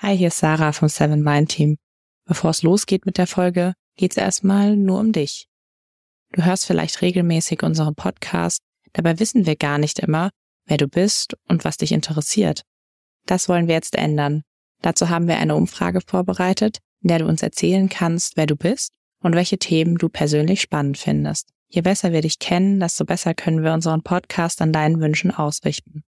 Hi, hier ist Sarah vom Seven Mind Team. Bevor es losgeht mit der Folge, geht's erstmal nur um dich. Du hörst vielleicht regelmäßig unseren Podcast, dabei wissen wir gar nicht immer, wer du bist und was dich interessiert. Das wollen wir jetzt ändern. Dazu haben wir eine Umfrage vorbereitet, in der du uns erzählen kannst, wer du bist und welche Themen du persönlich spannend findest. Je besser wir dich kennen, desto besser können wir unseren Podcast an deinen Wünschen ausrichten.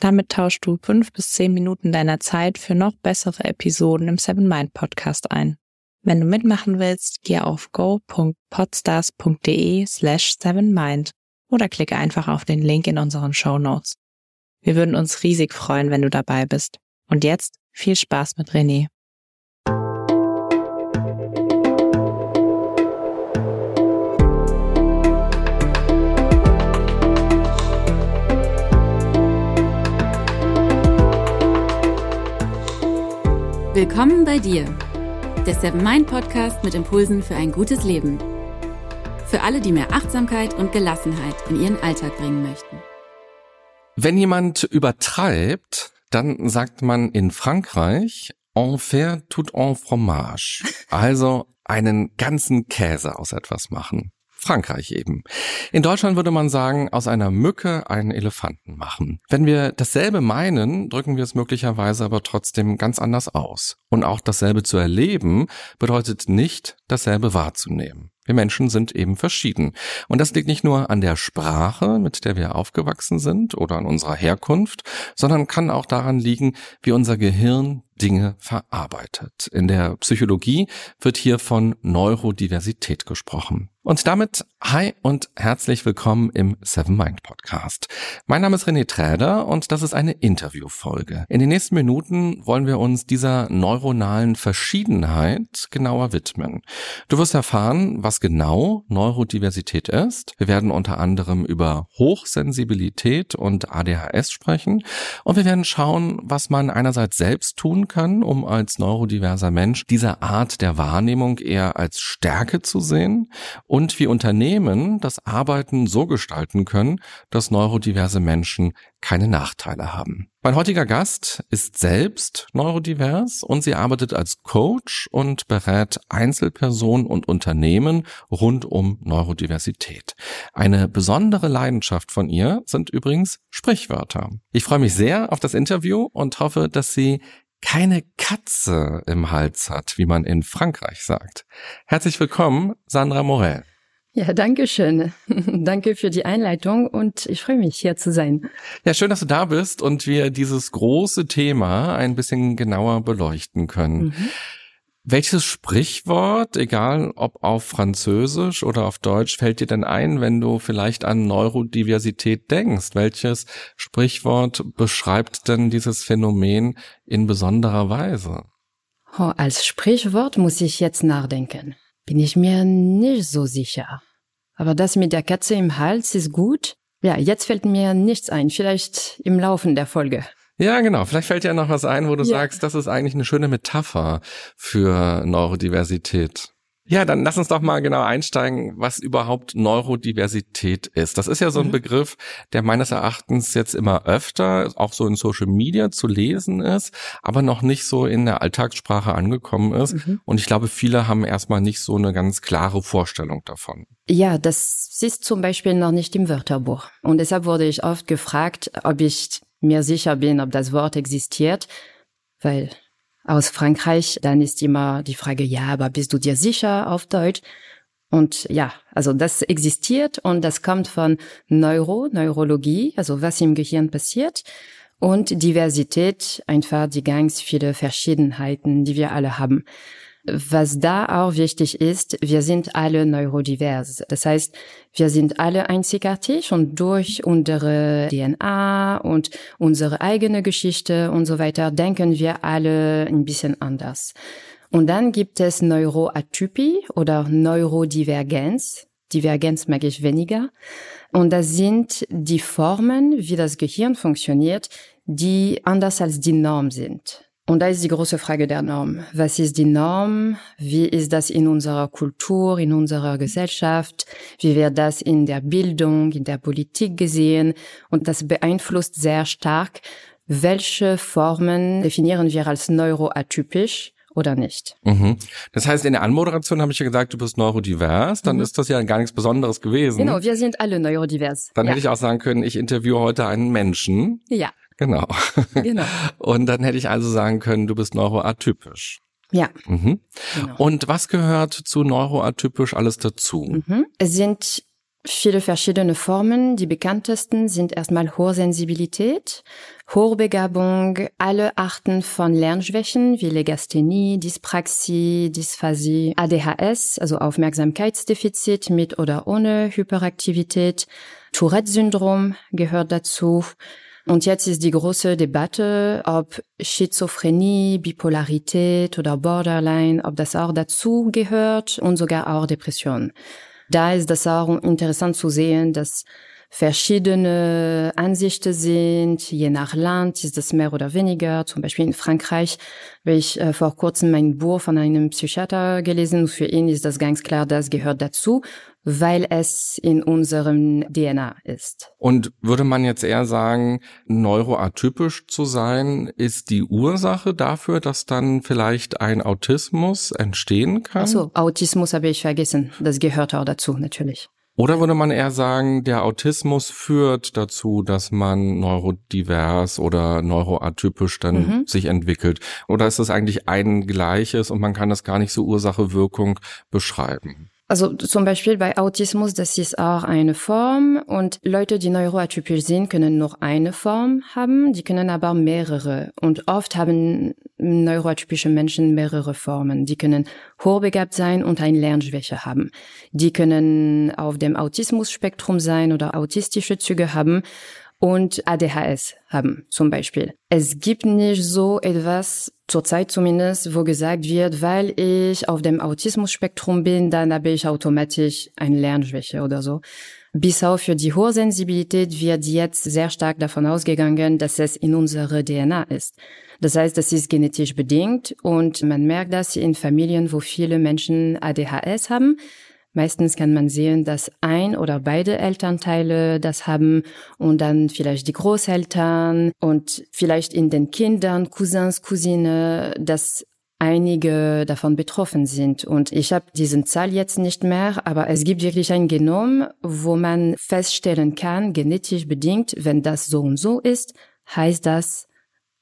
Damit tauschst du fünf bis zehn Minuten deiner Zeit für noch bessere Episoden im Seven Mind Podcast ein. Wenn du mitmachen willst, geh auf go.podstars.de slash sevenmind oder klicke einfach auf den Link in unseren Show Notes. Wir würden uns riesig freuen, wenn du dabei bist. Und jetzt viel Spaß mit René. Willkommen bei dir, der Seven Mind Podcast mit Impulsen für ein gutes Leben. Für alle, die mehr Achtsamkeit und Gelassenheit in ihren Alltag bringen möchten. Wenn jemand übertreibt, dann sagt man in Frankreich, en faire tout en fromage. Also einen ganzen Käse aus etwas machen. Frankreich eben. In Deutschland würde man sagen, aus einer Mücke einen Elefanten machen. Wenn wir dasselbe meinen, drücken wir es möglicherweise aber trotzdem ganz anders aus. Und auch dasselbe zu erleben bedeutet nicht, dasselbe wahrzunehmen. Wir Menschen sind eben verschieden. Und das liegt nicht nur an der Sprache, mit der wir aufgewachsen sind oder an unserer Herkunft, sondern kann auch daran liegen, wie unser Gehirn Dinge verarbeitet. In der Psychologie wird hier von Neurodiversität gesprochen. Und damit hi und herzlich willkommen im Seven Mind Podcast. Mein Name ist René Träder und das ist eine Interviewfolge. In den nächsten Minuten wollen wir uns dieser neuronalen Verschiedenheit genauer widmen. Du wirst erfahren, was genau Neurodiversität ist. Wir werden unter anderem über Hochsensibilität und ADHS sprechen und wir werden schauen, was man einerseits selbst tun kann, um als neurodiverser Mensch diese Art der Wahrnehmung eher als Stärke zu sehen und wie Unternehmen das Arbeiten so gestalten können, dass neurodiverse Menschen keine Nachteile haben. Mein heutiger Gast ist selbst neurodivers und sie arbeitet als Coach und berät Einzelpersonen und Unternehmen rund um Neurodiversität. Eine besondere Leidenschaft von ihr sind übrigens Sprichwörter. Ich freue mich sehr auf das Interview und hoffe, dass sie keine Katze im Hals hat, wie man in Frankreich sagt. Herzlich willkommen, Sandra Morel. Ja, danke schön. danke für die Einleitung und ich freue mich, hier zu sein. Ja, schön, dass du da bist und wir dieses große Thema ein bisschen genauer beleuchten können. Mhm. Welches Sprichwort, egal ob auf Französisch oder auf Deutsch, fällt dir denn ein, wenn du vielleicht an Neurodiversität denkst? Welches Sprichwort beschreibt denn dieses Phänomen in besonderer Weise? Oh, als Sprichwort muss ich jetzt nachdenken. Bin ich mir nicht so sicher. Aber das mit der Katze im Hals ist gut. Ja, jetzt fällt mir nichts ein. Vielleicht im Laufe der Folge. Ja, genau. Vielleicht fällt dir noch was ein, wo du ja. sagst, das ist eigentlich eine schöne Metapher für Neurodiversität. Ja, dann lass uns doch mal genau einsteigen, was überhaupt Neurodiversität ist. Das ist ja so ein mhm. Begriff, der meines Erachtens jetzt immer öfter auch so in Social Media zu lesen ist, aber noch nicht so in der Alltagssprache angekommen ist. Mhm. Und ich glaube, viele haben erstmal nicht so eine ganz klare Vorstellung davon. Ja, das ist zum Beispiel noch nicht im Wörterbuch. Und deshalb wurde ich oft gefragt, ob ich mir sicher bin, ob das Wort existiert, weil aus Frankreich, dann ist immer die Frage, ja, aber bist du dir sicher auf Deutsch? Und ja, also das existiert und das kommt von Neuro, Neurologie, also was im Gehirn passiert und Diversität, einfach die ganz viele Verschiedenheiten, die wir alle haben. Was da auch wichtig ist, wir sind alle neurodivers. Das heißt, wir sind alle einzigartig und durch unsere DNA und unsere eigene Geschichte und so weiter denken wir alle ein bisschen anders. Und dann gibt es Neuroatypie oder Neurodivergenz. Divergenz mag ich weniger. Und das sind die Formen, wie das Gehirn funktioniert, die anders als die Norm sind. Und da ist die große Frage der Norm. Was ist die Norm? Wie ist das in unserer Kultur, in unserer Gesellschaft? Wie wird das in der Bildung, in der Politik gesehen? Und das beeinflusst sehr stark, welche Formen definieren wir als neuroatypisch oder nicht. Mhm. Das heißt, in der Anmoderation habe ich ja gesagt, du bist neurodivers, dann mhm. ist das ja gar nichts Besonderes gewesen. Genau, wir sind alle neurodivers. Dann ja. hätte ich auch sagen können, ich interviewe heute einen Menschen. Ja. Genau. Genau. Und dann hätte ich also sagen können, du bist neuroatypisch. Ja. Mhm. Genau. Und was gehört zu neuroatypisch alles dazu? Mhm. Es sind viele verschiedene Formen. Die bekanntesten sind erstmal Hochsensibilität, Hochbegabung, alle Arten von Lernschwächen wie Legasthenie, Dyspraxie, Dysphasie, ADHS, also Aufmerksamkeitsdefizit mit oder ohne Hyperaktivität, Tourette-Syndrom gehört dazu. Und jetzt ist die große Debatte, ob Schizophrenie, Bipolarität oder Borderline, ob das auch dazu gehört und sogar auch Depression. Da ist das auch interessant zu sehen, dass verschiedene Ansichten sind. Je nach Land ist das mehr oder weniger. Zum Beispiel in Frankreich habe ich äh, vor kurzem mein Buch von einem Psychiater gelesen. Für ihn ist das ganz klar, das gehört dazu, weil es in unserem DNA ist. Und würde man jetzt eher sagen, neuroatypisch zu sein, ist die Ursache dafür, dass dann vielleicht ein Autismus entstehen kann? Ach so, Autismus habe ich vergessen. Das gehört auch dazu, natürlich. Oder würde man eher sagen, der Autismus führt dazu, dass man neurodivers oder neuroatypisch dann mhm. sich entwickelt? Oder ist das eigentlich ein gleiches und man kann das gar nicht so Ursache-Wirkung beschreiben? Also zum Beispiel bei Autismus, das ist auch eine Form und Leute, die neuroatypisch sind, können nur eine Form haben, die können aber mehrere und oft haben neuroatypische Menschen mehrere Formen. Die können hochbegabt sein und eine Lernschwäche haben. Die können auf dem Autismus-Spektrum sein oder autistische Züge haben und ADHS haben zum Beispiel. Es gibt nicht so etwas, zurzeit zumindest, wo gesagt wird, weil ich auf dem Autismus-Spektrum bin, dann habe ich automatisch eine Lernschwäche oder so. Bis auf für die hohe Sensibilität wird jetzt sehr stark davon ausgegangen, dass es in unserer DNA ist. Das heißt, das ist genetisch bedingt und man merkt das in Familien, wo viele Menschen ADHS haben Meistens kann man sehen, dass ein oder beide Elternteile das haben und dann vielleicht die Großeltern und vielleicht in den Kindern, Cousins, Cousine, dass einige davon betroffen sind. Und ich habe diesen Zahl jetzt nicht mehr, aber es gibt wirklich ein Genom, wo man feststellen kann, genetisch bedingt, wenn das so und so ist, heißt das,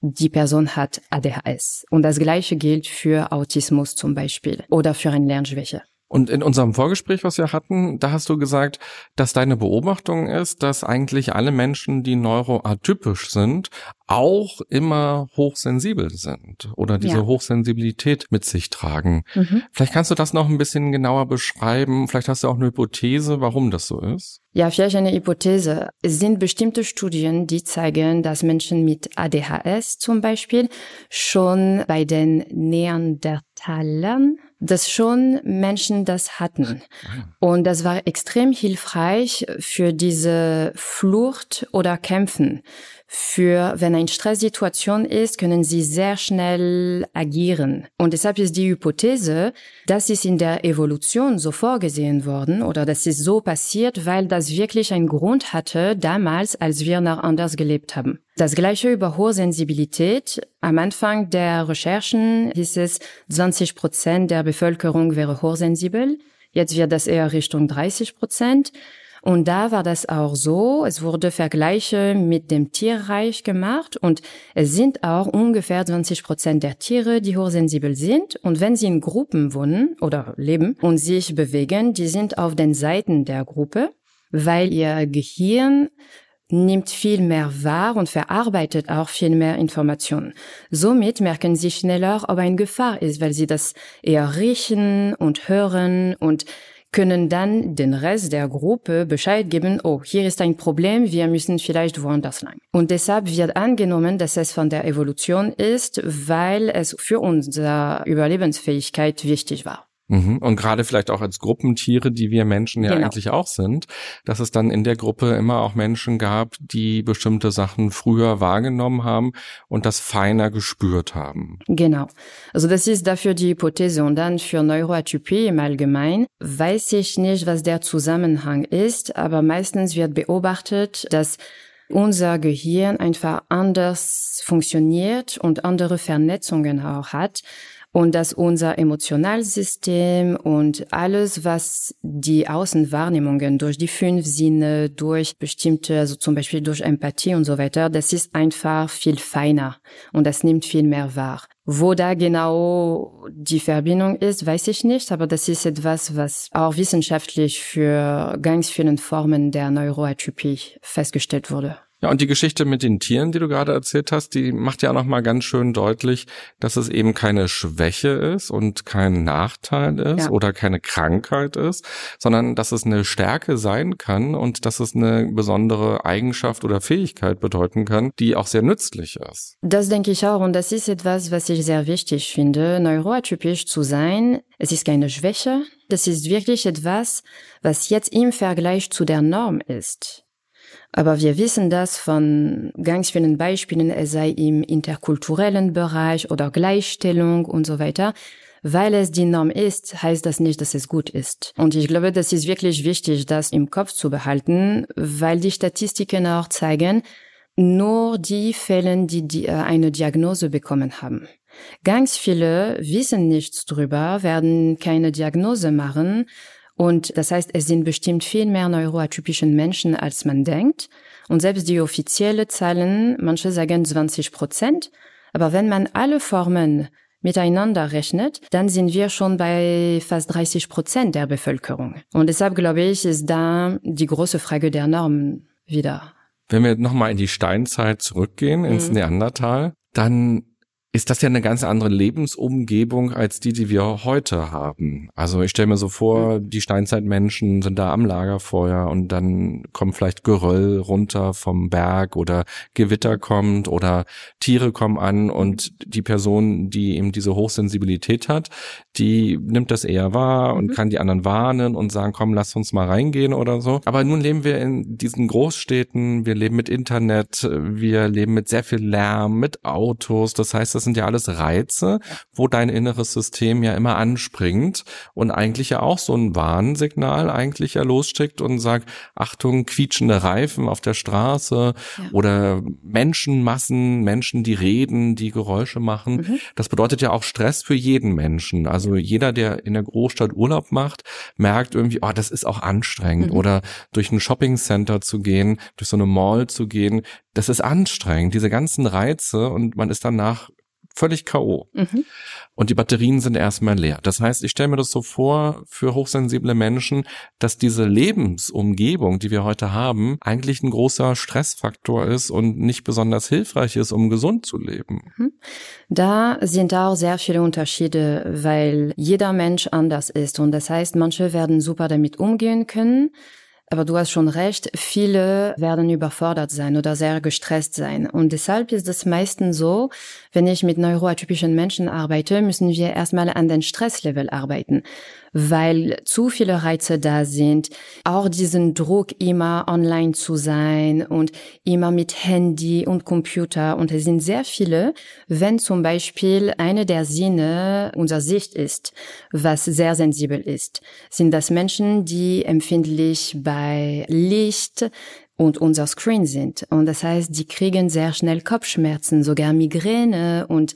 die Person hat ADHS. Und das Gleiche gilt für Autismus zum Beispiel oder für eine Lernschwäche. Und in unserem Vorgespräch, was wir hatten, da hast du gesagt, dass deine Beobachtung ist, dass eigentlich alle Menschen, die neuroatypisch sind, auch immer hochsensibel sind oder diese ja. Hochsensibilität mit sich tragen. Mhm. Vielleicht kannst du das noch ein bisschen genauer beschreiben. Vielleicht hast du auch eine Hypothese, warum das so ist. Ja, vielleicht eine Hypothese. Es sind bestimmte Studien, die zeigen, dass Menschen mit ADHS zum Beispiel schon bei den Neandertalern dass schon Menschen das hatten. Und das war extrem hilfreich für diese Flucht oder Kämpfen für, wenn eine Stresssituation ist, können sie sehr schnell agieren. Und deshalb ist die Hypothese, das ist in der Evolution so vorgesehen worden oder das ist so passiert, weil das wirklich einen Grund hatte damals, als wir noch anders gelebt haben. Das gleiche über hohe Sensibilität. Am Anfang der Recherchen hieß es, 20 Prozent der Bevölkerung wäre hochsensibel. Jetzt wird das eher Richtung 30 Prozent. Und da war das auch so, es wurde Vergleiche mit dem Tierreich gemacht und es sind auch ungefähr 20 Prozent der Tiere, die hochsensibel sind. Und wenn sie in Gruppen wohnen oder leben und sich bewegen, die sind auf den Seiten der Gruppe, weil ihr Gehirn nimmt viel mehr wahr und verarbeitet auch viel mehr Informationen. Somit merken sie schneller, ob eine Gefahr ist, weil sie das eher riechen und hören und können dann den Rest der Gruppe Bescheid geben, oh, hier ist ein Problem, wir müssen vielleicht woanders lang. Und deshalb wird angenommen, dass es von der Evolution ist, weil es für unsere Überlebensfähigkeit wichtig war. Mhm. Und gerade vielleicht auch als Gruppentiere, die wir Menschen ja genau. eigentlich auch sind, dass es dann in der Gruppe immer auch Menschen gab, die bestimmte Sachen früher wahrgenommen haben und das feiner gespürt haben. Genau. Also das ist dafür die Hypothese. Und dann für Neuroatypie im Allgemeinen weiß ich nicht, was der Zusammenhang ist, aber meistens wird beobachtet, dass unser Gehirn einfach anders funktioniert und andere Vernetzungen auch hat und dass unser Emotionalsystem und alles, was die Außenwahrnehmungen durch die fünf Sinne, durch bestimmte, also zum Beispiel durch Empathie und so weiter, das ist einfach viel feiner und das nimmt viel mehr wahr. Wo da genau die Verbindung ist, weiß ich nicht, aber das ist etwas, was auch wissenschaftlich für ganz vielen Formen der Neuroatypie festgestellt wurde. Ja, und die Geschichte mit den Tieren, die du gerade erzählt hast, die macht ja noch mal ganz schön deutlich, dass es eben keine Schwäche ist und kein Nachteil ist ja. oder keine Krankheit ist, sondern dass es eine Stärke sein kann und dass es eine besondere Eigenschaft oder Fähigkeit bedeuten kann, die auch sehr nützlich ist. Das denke ich auch und das ist etwas, was ich sehr wichtig finde, neuroatypisch zu sein. Es ist keine Schwäche, das ist wirklich etwas, was jetzt im Vergleich zu der Norm ist. Aber wir wissen das von ganz vielen Beispielen, es sei im interkulturellen Bereich oder Gleichstellung und so weiter. Weil es die Norm ist, heißt das nicht, dass es gut ist. Und ich glaube, das ist wirklich wichtig, das im Kopf zu behalten, weil die Statistiken auch zeigen, nur die Fälle, die, die äh, eine Diagnose bekommen haben. Ganz viele wissen nichts drüber, werden keine Diagnose machen und das heißt, es sind bestimmt viel mehr neuroatypischen Menschen, als man denkt. Und selbst die offizielle Zahlen, manche sagen 20 Prozent. Aber wenn man alle Formen miteinander rechnet, dann sind wir schon bei fast 30 Prozent der Bevölkerung. Und deshalb glaube ich, ist da die große Frage der Normen wieder. Wenn wir nochmal in die Steinzeit zurückgehen, ins mhm. Neandertal, dann ist das ja eine ganz andere Lebensumgebung als die, die wir heute haben. Also ich stelle mir so vor, die Steinzeitmenschen sind da am Lagerfeuer und dann kommt vielleicht Geröll runter vom Berg oder Gewitter kommt oder Tiere kommen an und die Person, die eben diese Hochsensibilität hat, die nimmt das eher wahr und mhm. kann die anderen warnen und sagen, komm, lass uns mal reingehen oder so. Aber nun leben wir in diesen Großstädten, wir leben mit Internet, wir leben mit sehr viel Lärm, mit Autos. Das heißt, das sind ja alles Reize, wo dein inneres System ja immer anspringt und eigentlich ja auch so ein Warnsignal eigentlich ja losschickt und sagt, Achtung, quietschende Reifen auf der Straße ja. oder Menschenmassen, Menschen, die reden, die Geräusche machen. Mhm. Das bedeutet ja auch Stress für jeden Menschen. Also jeder, der in der Großstadt Urlaub macht, merkt irgendwie, oh, das ist auch anstrengend. Mhm. Oder durch ein Shoppingcenter zu gehen, durch so eine Mall zu gehen, das ist anstrengend. Diese ganzen Reize und man ist danach völlig K.O. Mhm. Und die Batterien sind erstmal leer. Das heißt, ich stelle mir das so vor für hochsensible Menschen, dass diese Lebensumgebung, die wir heute haben, eigentlich ein großer Stressfaktor ist und nicht besonders hilfreich ist, um gesund zu leben. Mhm. Da sind auch sehr viele Unterschiede, weil jeder Mensch anders ist. Und das heißt, manche werden super damit umgehen können. Aber du hast schon recht, viele werden überfordert sein oder sehr gestresst sein. Und deshalb ist es meistens so, wenn ich mit neuroatypischen Menschen arbeite, müssen wir erstmal an den Stresslevel arbeiten weil zu viele Reize da sind. Auch diesen Druck, immer online zu sein und immer mit Handy und Computer. Und es sind sehr viele, wenn zum Beispiel eine der Sinne unser Sicht ist, was sehr sensibel ist, sind das Menschen, die empfindlich bei Licht, und unser Screen sind. Und das heißt, die kriegen sehr schnell Kopfschmerzen, sogar Migräne und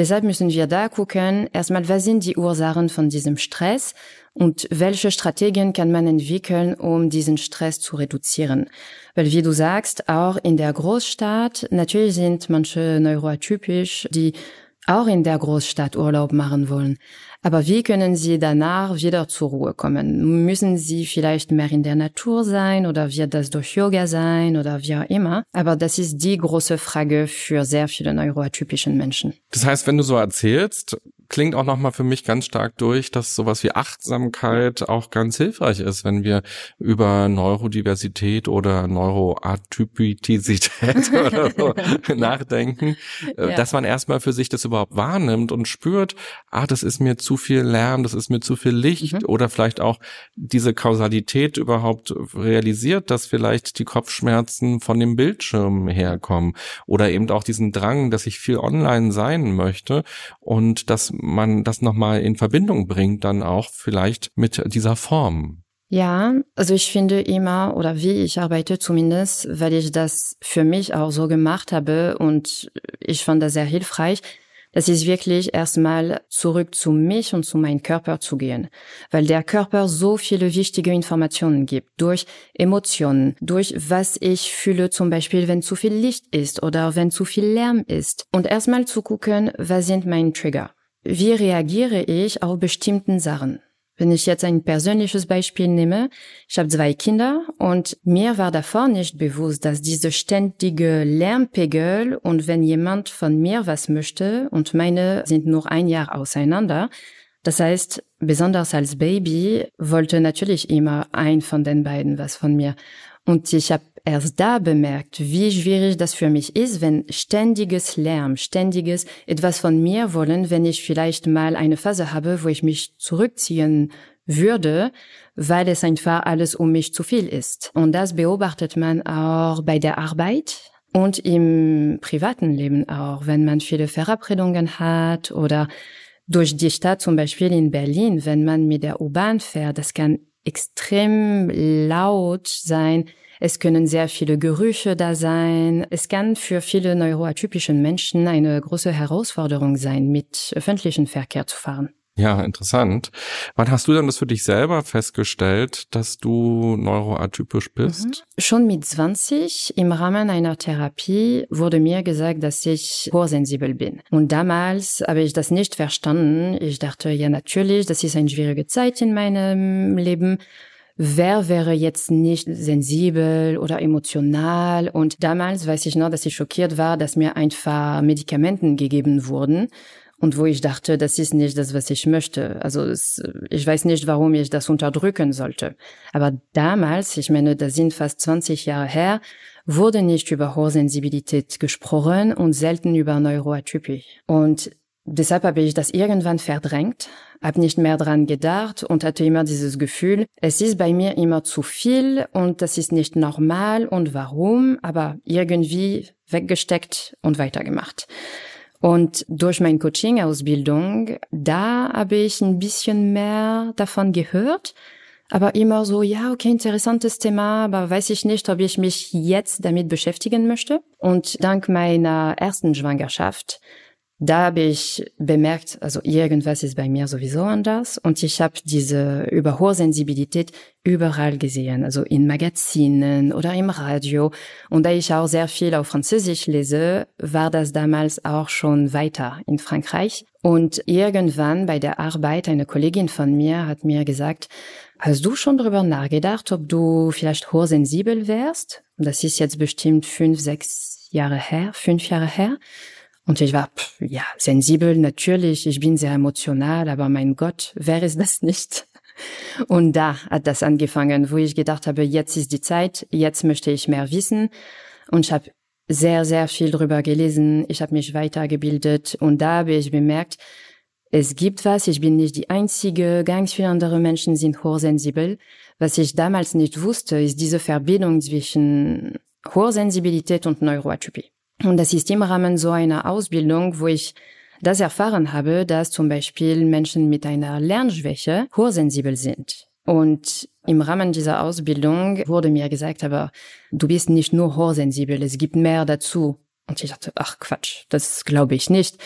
Deshalb müssen wir da gucken, erstmal, was sind die Ursachen von diesem Stress und welche Strategien kann man entwickeln, um diesen Stress zu reduzieren. Weil wie du sagst, auch in der Großstadt, natürlich sind manche neuroatypisch, die auch in der Großstadt Urlaub machen wollen. Aber wie können Sie danach wieder zur Ruhe kommen? Müssen Sie vielleicht mehr in der Natur sein oder wird das durch Yoga sein oder wie auch immer? Aber das ist die große Frage für sehr viele neuroatypischen Menschen. Das heißt, wenn du so erzählst, klingt auch nochmal für mich ganz stark durch, dass sowas wie Achtsamkeit auch ganz hilfreich ist, wenn wir über Neurodiversität oder Neuroatypizität oder so nachdenken, äh, ja. dass man erstmal für sich das überhaupt wahrnimmt und spürt, ah, das ist mir zu viel Lärm, das ist mir zu viel Licht mhm. oder vielleicht auch diese Kausalität überhaupt realisiert, dass vielleicht die Kopfschmerzen von dem Bildschirm herkommen oder eben auch diesen Drang, dass ich viel online sein möchte und dass man das nochmal in Verbindung bringt, dann auch vielleicht mit dieser Form. Ja, also ich finde immer oder wie ich arbeite zumindest, weil ich das für mich auch so gemacht habe und ich fand das sehr hilfreich, das ist wirklich erstmal zurück zu mich und zu meinem Körper zu gehen, weil der Körper so viele wichtige Informationen gibt, durch Emotionen, durch was ich fühle, zum Beispiel, wenn zu viel Licht ist oder wenn zu viel Lärm ist. Und erstmal zu gucken, was sind meine Trigger? Wie reagiere ich auf bestimmten Sachen? Wenn ich jetzt ein persönliches Beispiel nehme, ich habe zwei Kinder und mir war davor nicht bewusst, dass diese ständige Lärmpegel und wenn jemand von mir was möchte und meine sind nur ein Jahr auseinander, das heißt, besonders als Baby wollte natürlich immer ein von den beiden was von mir. Und ich habe erst da bemerkt, wie schwierig das für mich ist, wenn ständiges Lärm, ständiges etwas von mir wollen, wenn ich vielleicht mal eine Phase habe, wo ich mich zurückziehen würde, weil es einfach alles um mich zu viel ist. Und das beobachtet man auch bei der Arbeit und im privaten Leben auch, wenn man viele Verabredungen hat oder durch die Stadt, zum Beispiel in Berlin, wenn man mit der U-Bahn fährt, das kann extrem laut sein, es können sehr viele Gerüche da sein. Es kann für viele neuroatypischen Menschen eine große Herausforderung sein, mit öffentlichen Verkehr zu fahren. Ja, interessant. Wann hast du dann das für dich selber festgestellt, dass du neuroatypisch bist? Mhm. Schon mit 20 im Rahmen einer Therapie wurde mir gesagt, dass ich hochsensibel bin. Und damals habe ich das nicht verstanden. Ich dachte, ja natürlich, das ist eine schwierige Zeit in meinem Leben wer wäre jetzt nicht sensibel oder emotional? Und damals weiß ich noch, dass ich schockiert war, dass mir einfach Medikamenten gegeben wurden. Und wo ich dachte, das ist nicht das, was ich möchte. Also es, ich weiß nicht, warum ich das unterdrücken sollte. Aber damals, ich meine, das sind fast 20 Jahre her, wurde nicht über Hochsensibilität gesprochen und selten über Neuroatypie. Und deshalb habe ich das irgendwann verdrängt, habe nicht mehr dran gedacht und hatte immer dieses Gefühl, es ist bei mir immer zu viel und das ist nicht normal und warum, aber irgendwie weggesteckt und weitergemacht. Und durch meine Coaching-Ausbildung, da habe ich ein bisschen mehr davon gehört, aber immer so, ja, okay, interessantes Thema, aber weiß ich nicht, ob ich mich jetzt damit beschäftigen möchte. Und dank meiner ersten Schwangerschaft da habe ich bemerkt, also irgendwas ist bei mir sowieso anders und ich habe diese Überhochsensibilität überall gesehen, also in Magazinen oder im Radio. Und da ich auch sehr viel auf Französisch lese, war das damals auch schon weiter in Frankreich. Und irgendwann bei der Arbeit, eine Kollegin von mir hat mir gesagt, hast du schon darüber nachgedacht, ob du vielleicht hochsensibel wärst? Das ist jetzt bestimmt fünf, sechs Jahre her, fünf Jahre her. Und ich war, pff, ja, sensibel, natürlich, ich bin sehr emotional, aber mein Gott, wer ist das nicht? Und da hat das angefangen, wo ich gedacht habe, jetzt ist die Zeit, jetzt möchte ich mehr wissen. Und ich habe sehr, sehr viel drüber gelesen, ich habe mich weitergebildet und da habe ich bemerkt, es gibt was, ich bin nicht die Einzige, ganz viele andere Menschen sind hochsensibel. Was ich damals nicht wusste, ist diese Verbindung zwischen Hochsensibilität und Neuroatypie. Und das ist im Rahmen so einer Ausbildung, wo ich das erfahren habe, dass zum Beispiel Menschen mit einer Lernschwäche hochsensibel sind. Und im Rahmen dieser Ausbildung wurde mir gesagt, aber du bist nicht nur hochsensibel, es gibt mehr dazu. Und ich dachte, ach Quatsch, das glaube ich nicht.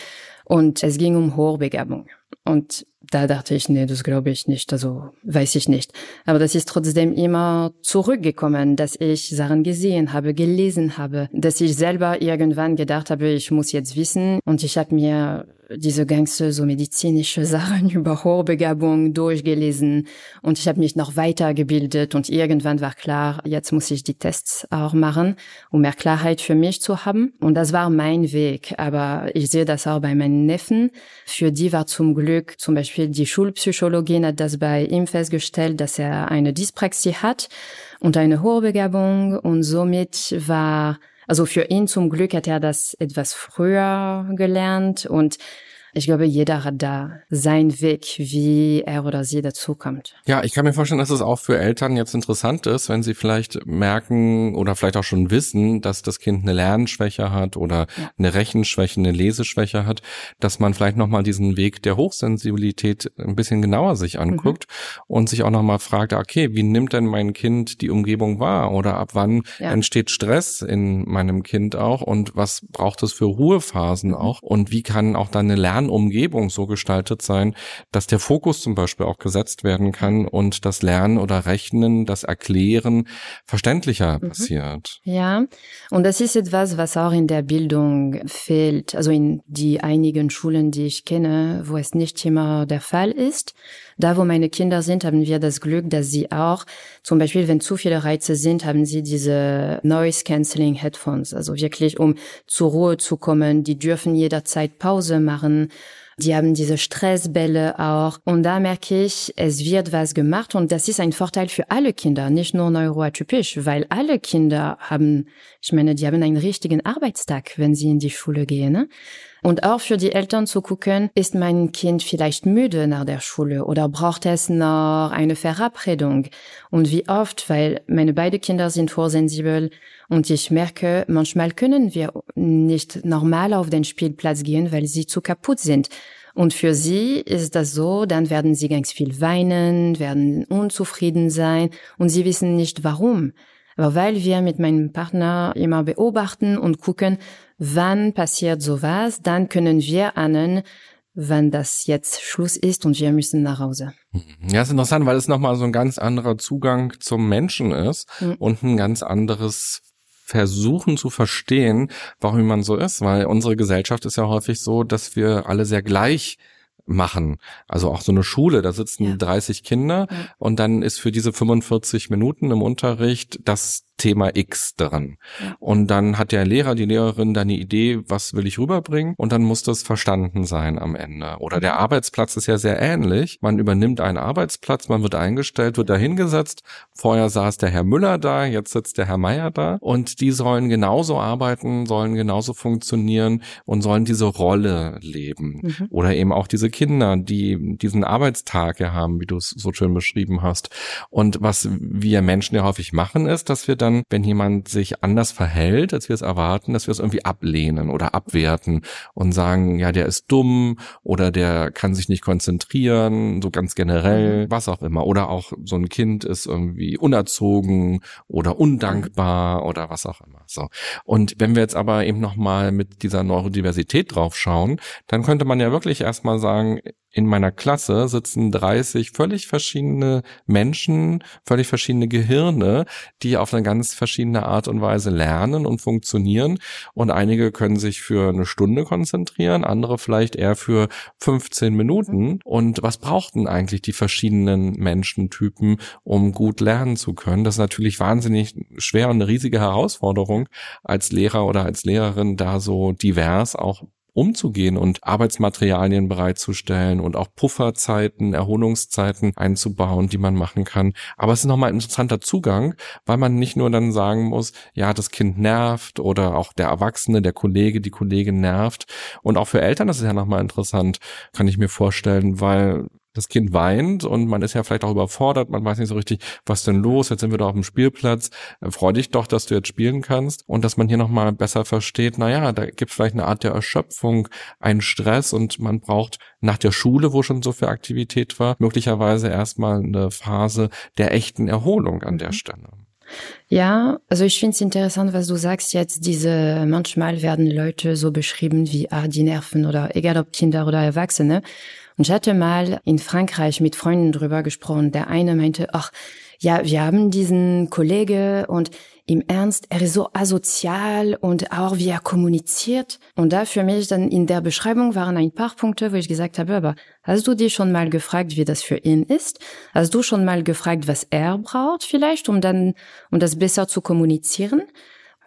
Und es ging um Hochbegabung. Und da dachte ich, nee, das glaube ich nicht, also weiß ich nicht. Aber das ist trotzdem immer zurückgekommen, dass ich Sachen gesehen habe, gelesen habe, dass ich selber irgendwann gedacht habe, ich muss jetzt wissen. Und ich habe mir diese ganze so medizinische Sachen über Hochbegabung durchgelesen und ich habe mich noch weitergebildet und irgendwann war klar, jetzt muss ich die Tests auch machen, um mehr Klarheit für mich zu haben. Und das war mein Weg. Aber ich sehe das auch bei meinen Neffen. Für die war zum Glück zum Beispiel die Schulpsychologin hat das bei ihm festgestellt, dass er eine Dyspraxie hat und eine Hochbegabung und somit war also für ihn zum Glück hat er das etwas früher gelernt und ich glaube, jeder hat da seinen Weg, wie er oder sie dazu kommt. Ja, ich kann mir vorstellen, dass es auch für Eltern jetzt interessant ist, wenn sie vielleicht merken oder vielleicht auch schon wissen, dass das Kind eine Lernschwäche hat oder ja. eine Rechenschwäche, eine Leseschwäche hat, dass man vielleicht nochmal diesen Weg der Hochsensibilität ein bisschen genauer sich anguckt mhm. und sich auch nochmal fragt, okay, wie nimmt denn mein Kind die Umgebung wahr oder ab wann ja. entsteht Stress in meinem Kind auch und was braucht es für Ruhephasen mhm. auch und wie kann auch dann eine Lernumgebung so gestaltet sein, dass der Fokus zum Beispiel auch gesetzt werden kann und das Lernen oder Rechnen, das Erklären verständlicher mhm. passiert. Ja, und das ist etwas, was auch in der Bildung fehlt, also in die einigen Schulen, die ich kenne, wo es nicht immer der Fall ist. Da, wo meine Kinder sind, haben wir das Glück, dass sie auch, zum Beispiel, wenn zu viele Reize sind, haben sie diese Noise Cancelling Headphones, also wirklich, um zur Ruhe zu kommen. Die dürfen jederzeit Pause machen. Die haben diese Stressbälle auch. Und da merke ich, es wird was gemacht und das ist ein Vorteil für alle Kinder, nicht nur neuroatypisch, weil alle Kinder haben, ich meine, die haben einen richtigen Arbeitstag, wenn sie in die Schule gehen. Ne? Und auch für die Eltern zu gucken, ist mein Kind vielleicht müde nach der Schule oder braucht es noch eine Verabredung? Und wie oft, weil meine beiden Kinder sind hochsensibel und ich merke, manchmal können wir nicht normal auf den Spielplatz gehen, weil sie zu kaputt sind. Und für sie ist das so, dann werden sie ganz viel weinen, werden unzufrieden sein und sie wissen nicht warum. Aber weil wir mit meinem Partner immer beobachten und gucken, wann passiert sowas, dann können wir ahnen, wann das jetzt Schluss ist und wir müssen nach Hause. Ja, ist interessant, weil es nochmal so ein ganz anderer Zugang zum Menschen ist mhm. und ein ganz anderes versuchen zu verstehen, warum man so ist, weil unsere Gesellschaft ist ja häufig so, dass wir alle sehr gleich machen. Also auch so eine Schule, da sitzen ja. 30 Kinder ja. und dann ist für diese 45 Minuten im Unterricht das Thema X dran. Ja. Und dann hat der Lehrer, die Lehrerin da eine Idee, was will ich rüberbringen und dann muss das verstanden sein am Ende. Oder der mhm. Arbeitsplatz ist ja sehr ähnlich. Man übernimmt einen Arbeitsplatz, man wird eingestellt, wird da hingesetzt. Vorher saß der Herr Müller da, jetzt sitzt der Herr Meier da und die sollen genauso arbeiten, sollen genauso funktionieren und sollen diese Rolle leben. Mhm. Oder eben auch diese Kinder, die diesen Arbeitstag ja haben, wie du es so schön beschrieben hast. Und was wir Menschen ja häufig machen, ist, dass wir dann, wenn jemand sich anders verhält, als wir es erwarten, dass wir es irgendwie ablehnen oder abwerten und sagen, ja, der ist dumm oder der kann sich nicht konzentrieren, so ganz generell, mhm. was auch immer. Oder auch so ein Kind ist irgendwie unerzogen oder undankbar oder was auch immer. So. Und wenn wir jetzt aber eben nochmal mit dieser Neurodiversität drauf schauen, dann könnte man ja wirklich erstmal sagen, in meiner Klasse sitzen 30 völlig verschiedene Menschen, völlig verschiedene Gehirne, die auf eine ganz verschiedene Art und Weise lernen und funktionieren. Und einige können sich für eine Stunde konzentrieren, andere vielleicht eher für 15 Minuten. Und was brauchten eigentlich die verschiedenen Menschentypen, um gut lernen zu können? Das ist natürlich wahnsinnig schwer und eine riesige Herausforderung als Lehrer oder als Lehrerin, da so divers auch umzugehen und Arbeitsmaterialien bereitzustellen und auch Pufferzeiten, Erholungszeiten einzubauen, die man machen kann. Aber es ist nochmal ein interessanter Zugang, weil man nicht nur dann sagen muss, ja, das Kind nervt oder auch der Erwachsene, der Kollege, die Kollegin nervt. Und auch für Eltern das ist ja nochmal interessant, kann ich mir vorstellen, weil das Kind weint und man ist ja vielleicht auch überfordert, man weiß nicht so richtig, was denn los, jetzt sind wir da auf dem Spielplatz, äh, freu dich doch, dass du jetzt spielen kannst und dass man hier nochmal besser versteht, naja, da gibt es vielleicht eine Art der Erschöpfung, einen Stress und man braucht nach der Schule, wo schon so viel Aktivität war, möglicherweise erstmal eine Phase der echten Erholung an der mhm. Stelle. Ja, also ich finde es interessant, was du sagst jetzt. Diese manchmal werden Leute so beschrieben wie ah, die Nerven oder egal ob Kinder oder Erwachsene. Und ich hatte mal in Frankreich mit Freunden drüber gesprochen. Der eine meinte, ach, ja, wir haben diesen Kollege und im Ernst, er ist so asozial und auch wie er kommuniziert. Und da für mich dann in der Beschreibung waren ein paar Punkte, wo ich gesagt habe, aber hast du dich schon mal gefragt, wie das für ihn ist? Hast du schon mal gefragt, was er braucht vielleicht, um dann, um das besser zu kommunizieren?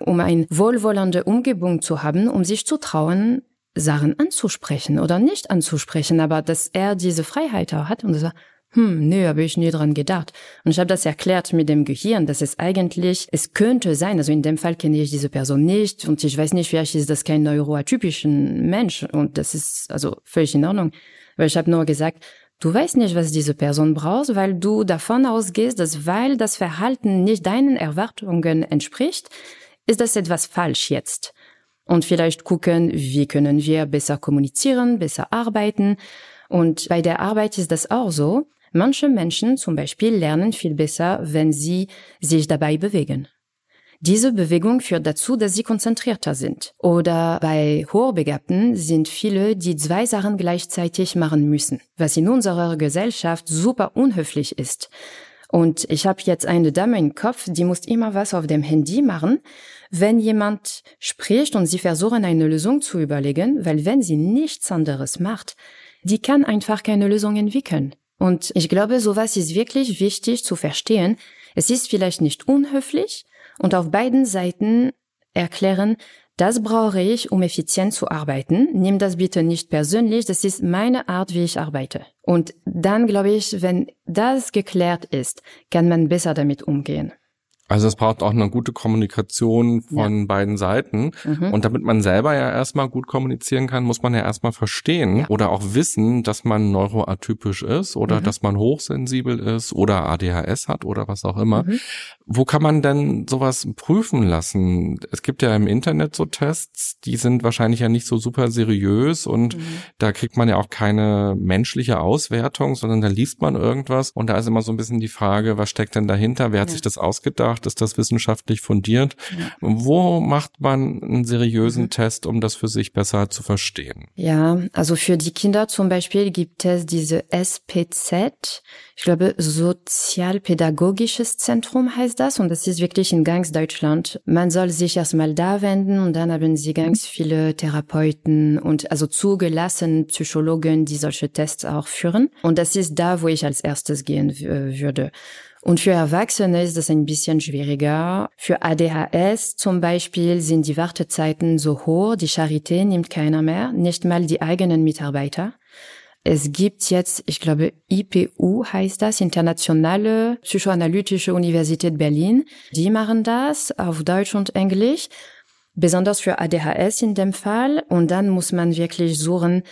Um eine wohlwollende Umgebung zu haben, um sich zu trauen, Sachen anzusprechen oder nicht anzusprechen, aber dass er diese Freiheit auch hat und sagt, hm, nö, habe ich nie dran gedacht. Und ich habe das erklärt mit dem Gehirn, dass es eigentlich, es könnte sein, also in dem Fall kenne ich diese Person nicht und ich weiß nicht, vielleicht ist das kein neuroatypischen Mensch und das ist also völlig in Ordnung. Weil ich habe nur gesagt, du weißt nicht, was diese Person braucht, weil du davon ausgehst, dass weil das Verhalten nicht deinen Erwartungen entspricht, ist das etwas falsch jetzt. Und vielleicht gucken, wie können wir besser kommunizieren, besser arbeiten. Und bei der Arbeit ist das auch so. Manche Menschen zum Beispiel lernen viel besser, wenn sie sich dabei bewegen. Diese Bewegung führt dazu, dass sie konzentrierter sind. Oder bei Hochbegabten sind viele, die zwei Sachen gleichzeitig machen müssen, was in unserer Gesellschaft super unhöflich ist. Und ich habe jetzt eine Dame im Kopf, die muss immer was auf dem Handy machen, wenn jemand spricht und sie versuchen eine Lösung zu überlegen, weil wenn sie nichts anderes macht, die kann einfach keine Lösung entwickeln. Und ich glaube, sowas ist wirklich wichtig zu verstehen. Es ist vielleicht nicht unhöflich und auf beiden Seiten erklären, das brauche ich, um effizient zu arbeiten. Nimm das bitte nicht persönlich, das ist meine Art, wie ich arbeite. Und dann glaube ich, wenn das geklärt ist, kann man besser damit umgehen. Also es braucht auch eine gute Kommunikation von ja. beiden Seiten. Mhm. Und damit man selber ja erstmal gut kommunizieren kann, muss man ja erstmal verstehen ja. oder auch wissen, dass man neuroatypisch ist oder mhm. dass man hochsensibel ist oder ADHS hat oder was auch immer. Mhm. Wo kann man denn sowas prüfen lassen? Es gibt ja im Internet so Tests, die sind wahrscheinlich ja nicht so super seriös und mhm. da kriegt man ja auch keine menschliche Auswertung, sondern da liest man irgendwas und da ist immer so ein bisschen die Frage, was steckt denn dahinter? Wer hat ja. sich das ausgedacht? Ist das wissenschaftlich fundiert? Ja. Wo macht man einen seriösen mhm. Test, um das für sich besser zu verstehen? Ja, also für die Kinder zum Beispiel gibt es diese SPZ, ich glaube, Sozialpädagogisches Zentrum heißt das und das ist wirklich in ganz Deutschland. Man soll sich erstmal da wenden und dann haben sie ganz viele Therapeuten und also zugelassene Psychologen, die solche Tests auch führen. Und das ist da, wo ich als erstes gehen würde. Und für Erwachsene ist das ein bisschen schwieriger. Für ADHS zum Beispiel sind die Wartezeiten so hoch, die Charité nimmt keiner mehr, nicht mal die eigenen Mitarbeiter. Es gibt jetzt, ich glaube, IPU heißt das, Internationale Psychoanalytische Universität Berlin. Die machen das auf Deutsch und Englisch, besonders für ADHS in dem Fall. Und dann muss man wirklich suchen,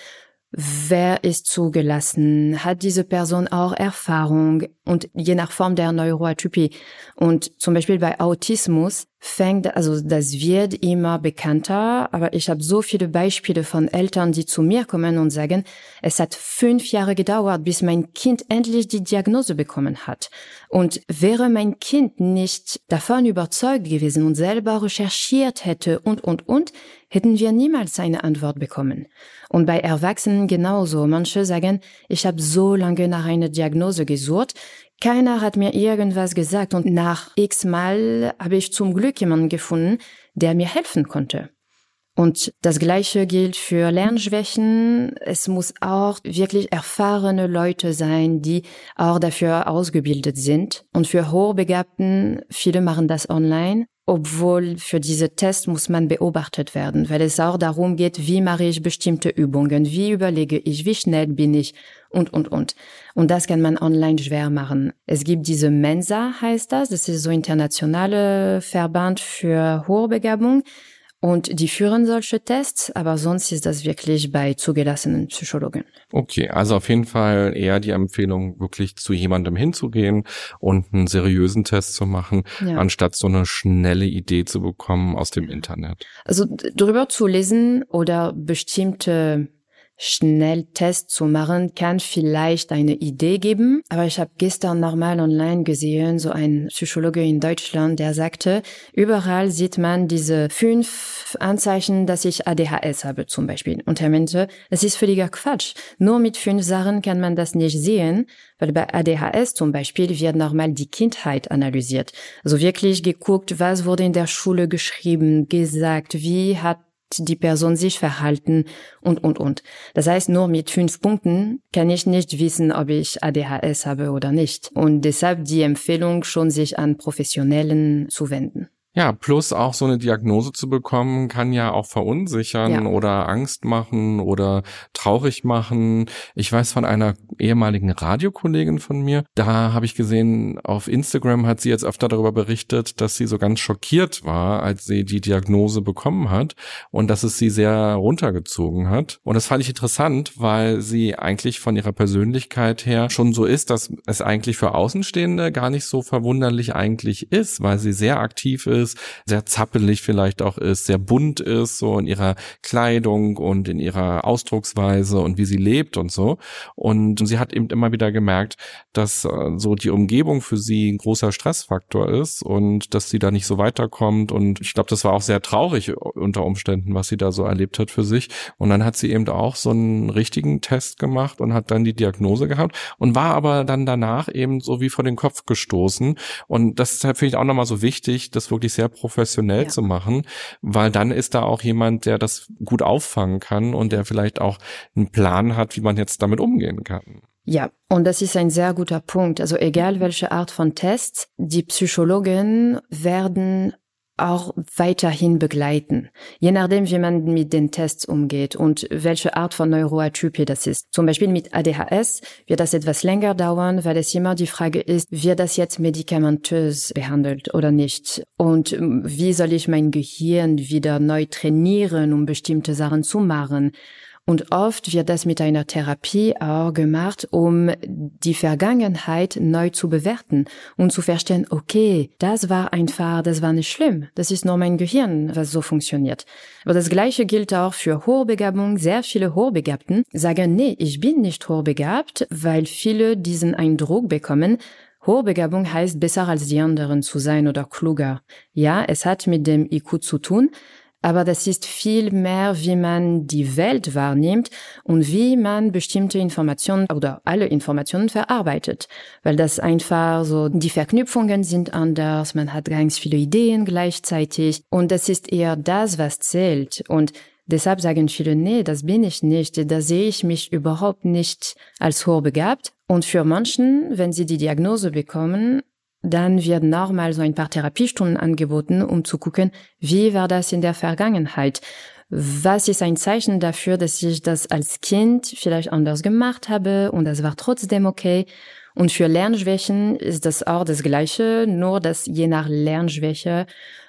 wer ist zugelassen, hat diese Person auch Erfahrung und je nach Form der Neuroatypie. Und zum Beispiel bei Autismus fängt, also das wird immer bekannter, aber ich habe so viele Beispiele von Eltern, die zu mir kommen und sagen, es hat fünf Jahre gedauert, bis mein Kind endlich die Diagnose bekommen hat. Und wäre mein Kind nicht davon überzeugt gewesen und selber recherchiert hätte und, und, und, hätten wir niemals eine Antwort bekommen. Und bei Erwachsenen genauso. Manche sagen, ich habe so lange nach einer Diagnose gesucht, keiner hat mir irgendwas gesagt und nach x Mal habe ich zum Glück jemanden gefunden, der mir helfen konnte. Und das Gleiche gilt für Lernschwächen. Es muss auch wirklich erfahrene Leute sein, die auch dafür ausgebildet sind. Und für Hochbegabten, viele machen das online obwohl für diese Tests muss man beobachtet werden, weil es auch darum geht, wie mache ich bestimmte Übungen, wie überlege ich, wie schnell bin ich und, und, und. Und das kann man online schwer machen. Es gibt diese Mensa, heißt das, das ist so internationale Verband für Hochbegabung. Und die führen solche Tests, aber sonst ist das wirklich bei zugelassenen Psychologen. Okay, also auf jeden Fall eher die Empfehlung, wirklich zu jemandem hinzugehen und einen seriösen Test zu machen, ja. anstatt so eine schnelle Idee zu bekommen aus dem Internet. Also drüber zu lesen oder bestimmte Schnelltest zu machen, kann vielleicht eine Idee geben. Aber ich habe gestern nochmal online gesehen, so ein Psychologe in Deutschland, der sagte, überall sieht man diese fünf Anzeichen, dass ich ADHS habe zum Beispiel. Und er meinte, das ist völliger Quatsch. Nur mit fünf Sachen kann man das nicht sehen, weil bei ADHS zum Beispiel wird nochmal die Kindheit analysiert. Also wirklich geguckt, was wurde in der Schule geschrieben, gesagt, wie hat die Person sich verhalten und, und, und. Das heißt, nur mit fünf Punkten kann ich nicht wissen, ob ich ADHS habe oder nicht. Und deshalb die Empfehlung, schon sich an Professionellen zu wenden. Ja, plus auch so eine Diagnose zu bekommen, kann ja auch verunsichern ja. oder Angst machen oder traurig machen. Ich weiß von einer ehemaligen Radiokollegin von mir, da habe ich gesehen, auf Instagram hat sie jetzt öfter darüber berichtet, dass sie so ganz schockiert war, als sie die Diagnose bekommen hat und dass es sie sehr runtergezogen hat. Und das fand ich interessant, weil sie eigentlich von ihrer Persönlichkeit her schon so ist, dass es eigentlich für Außenstehende gar nicht so verwunderlich eigentlich ist, weil sie sehr aktiv ist ist, sehr zappelig vielleicht auch ist, sehr bunt ist, so in ihrer Kleidung und in ihrer Ausdrucksweise und wie sie lebt und so. Und sie hat eben immer wieder gemerkt, dass äh, so die Umgebung für sie ein großer Stressfaktor ist und dass sie da nicht so weiterkommt. Und ich glaube, das war auch sehr traurig unter Umständen, was sie da so erlebt hat für sich. Und dann hat sie eben auch so einen richtigen Test gemacht und hat dann die Diagnose gehabt und war aber dann danach eben so wie vor den Kopf gestoßen. Und das finde ich auch nochmal so wichtig, das wirklich sehr professionell ja. zu machen, weil dann ist da auch jemand, der das gut auffangen kann und der vielleicht auch einen Plan hat, wie man jetzt damit umgehen kann. Ja, und das ist ein sehr guter Punkt. Also egal welche Art von Tests, die Psychologen werden auch weiterhin begleiten, je nachdem, wie man mit den Tests umgeht und welche Art von Neuroatypie das ist. Zum Beispiel mit ADHS wird das etwas länger dauern, weil es immer die Frage ist, wird das jetzt medikamentös behandelt oder nicht? Und ähm, wie soll ich mein Gehirn wieder neu trainieren, um bestimmte Sachen zu machen? Und oft wird das mit einer Therapie auch gemacht, um die Vergangenheit neu zu bewerten und zu verstehen, okay, das war einfach, das war nicht schlimm. Das ist nur mein Gehirn, was so funktioniert. Aber das Gleiche gilt auch für Hochbegabung. Sehr viele Hochbegabten sagen, nee, ich bin nicht hochbegabt, weil viele diesen Eindruck bekommen, Hochbegabung heißt besser als die anderen zu sein oder kluger. Ja, es hat mit dem IQ zu tun, aber das ist viel mehr, wie man die Welt wahrnimmt und wie man bestimmte Informationen oder alle Informationen verarbeitet. Weil das einfach so, die Verknüpfungen sind anders, man hat ganz viele Ideen gleichzeitig und das ist eher das, was zählt. Und Deshalb sagen viele, nee, das bin ich nicht, da sehe ich mich überhaupt nicht als hochbegabt. Und für Menschen, wenn sie die Diagnose bekommen, dann werden nochmal so ein paar Therapiestunden angeboten, um zu gucken, wie war das in der Vergangenheit? Was ist ein Zeichen dafür, dass ich das als Kind vielleicht anders gemacht habe und das war trotzdem okay? Und für Lernschwächen ist das auch das Gleiche, nur dass je nach Lernschwäche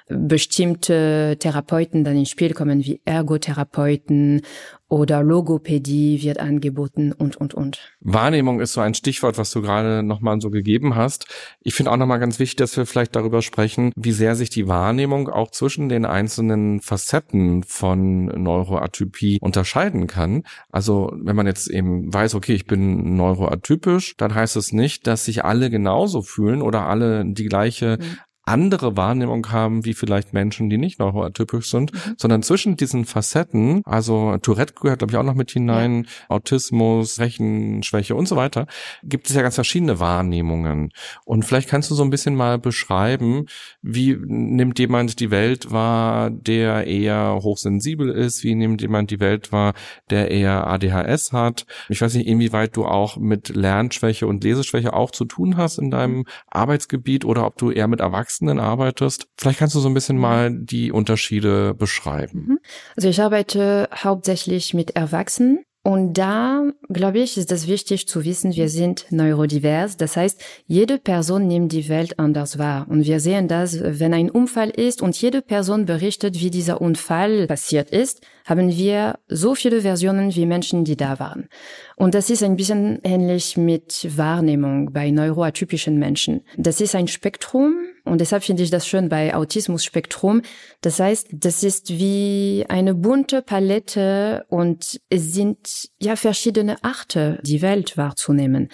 bestimmte Therapeuten dann ins Spiel kommen, wie Ergotherapeuten oder Logopädie wird angeboten und, und, und. Wahrnehmung ist so ein Stichwort, was du gerade nochmal so gegeben hast. Ich finde auch nochmal ganz wichtig, dass wir vielleicht darüber sprechen, wie sehr sich die Wahrnehmung auch zwischen den einzelnen Facetten von Neuroatypie unterscheiden kann. Also wenn man jetzt eben weiß, okay, ich bin neuroatypisch, dann heißt es nicht, dass sich alle genauso fühlen oder alle die gleiche mhm andere Wahrnehmung haben, wie vielleicht Menschen, die nicht neuroatypisch sind, mhm. sondern zwischen diesen Facetten, also Tourette gehört, glaube ich, auch noch mit hinein, ja. Autismus, Rechenschwäche und so weiter, gibt es ja ganz verschiedene Wahrnehmungen. Und vielleicht kannst du so ein bisschen mal beschreiben, wie nimmt jemand die Welt wahr, der eher hochsensibel ist, wie nimmt jemand die Welt wahr, der eher ADHS hat. Ich weiß nicht, inwieweit du auch mit Lernschwäche und Leseschwäche auch zu tun hast in deinem Arbeitsgebiet oder ob du eher mit Erwachsenen Erwachsenen arbeitest. Vielleicht kannst du so ein bisschen mal die Unterschiede beschreiben. Mhm. Also ich arbeite hauptsächlich mit Erwachsenen. Und da, glaube ich, ist es wichtig zu wissen, wir sind neurodivers. Das heißt, jede Person nimmt die Welt anders wahr. Und wir sehen das, wenn ein Unfall ist und jede Person berichtet, wie dieser Unfall passiert ist, haben wir so viele Versionen wie Menschen, die da waren. Und das ist ein bisschen ähnlich mit Wahrnehmung bei neuroatypischen Menschen. Das ist ein Spektrum und deshalb finde ich das schön bei Autismus-Spektrum. Das heißt, das ist wie eine bunte Palette und es sind ja verschiedene Arten, die Welt wahrzunehmen.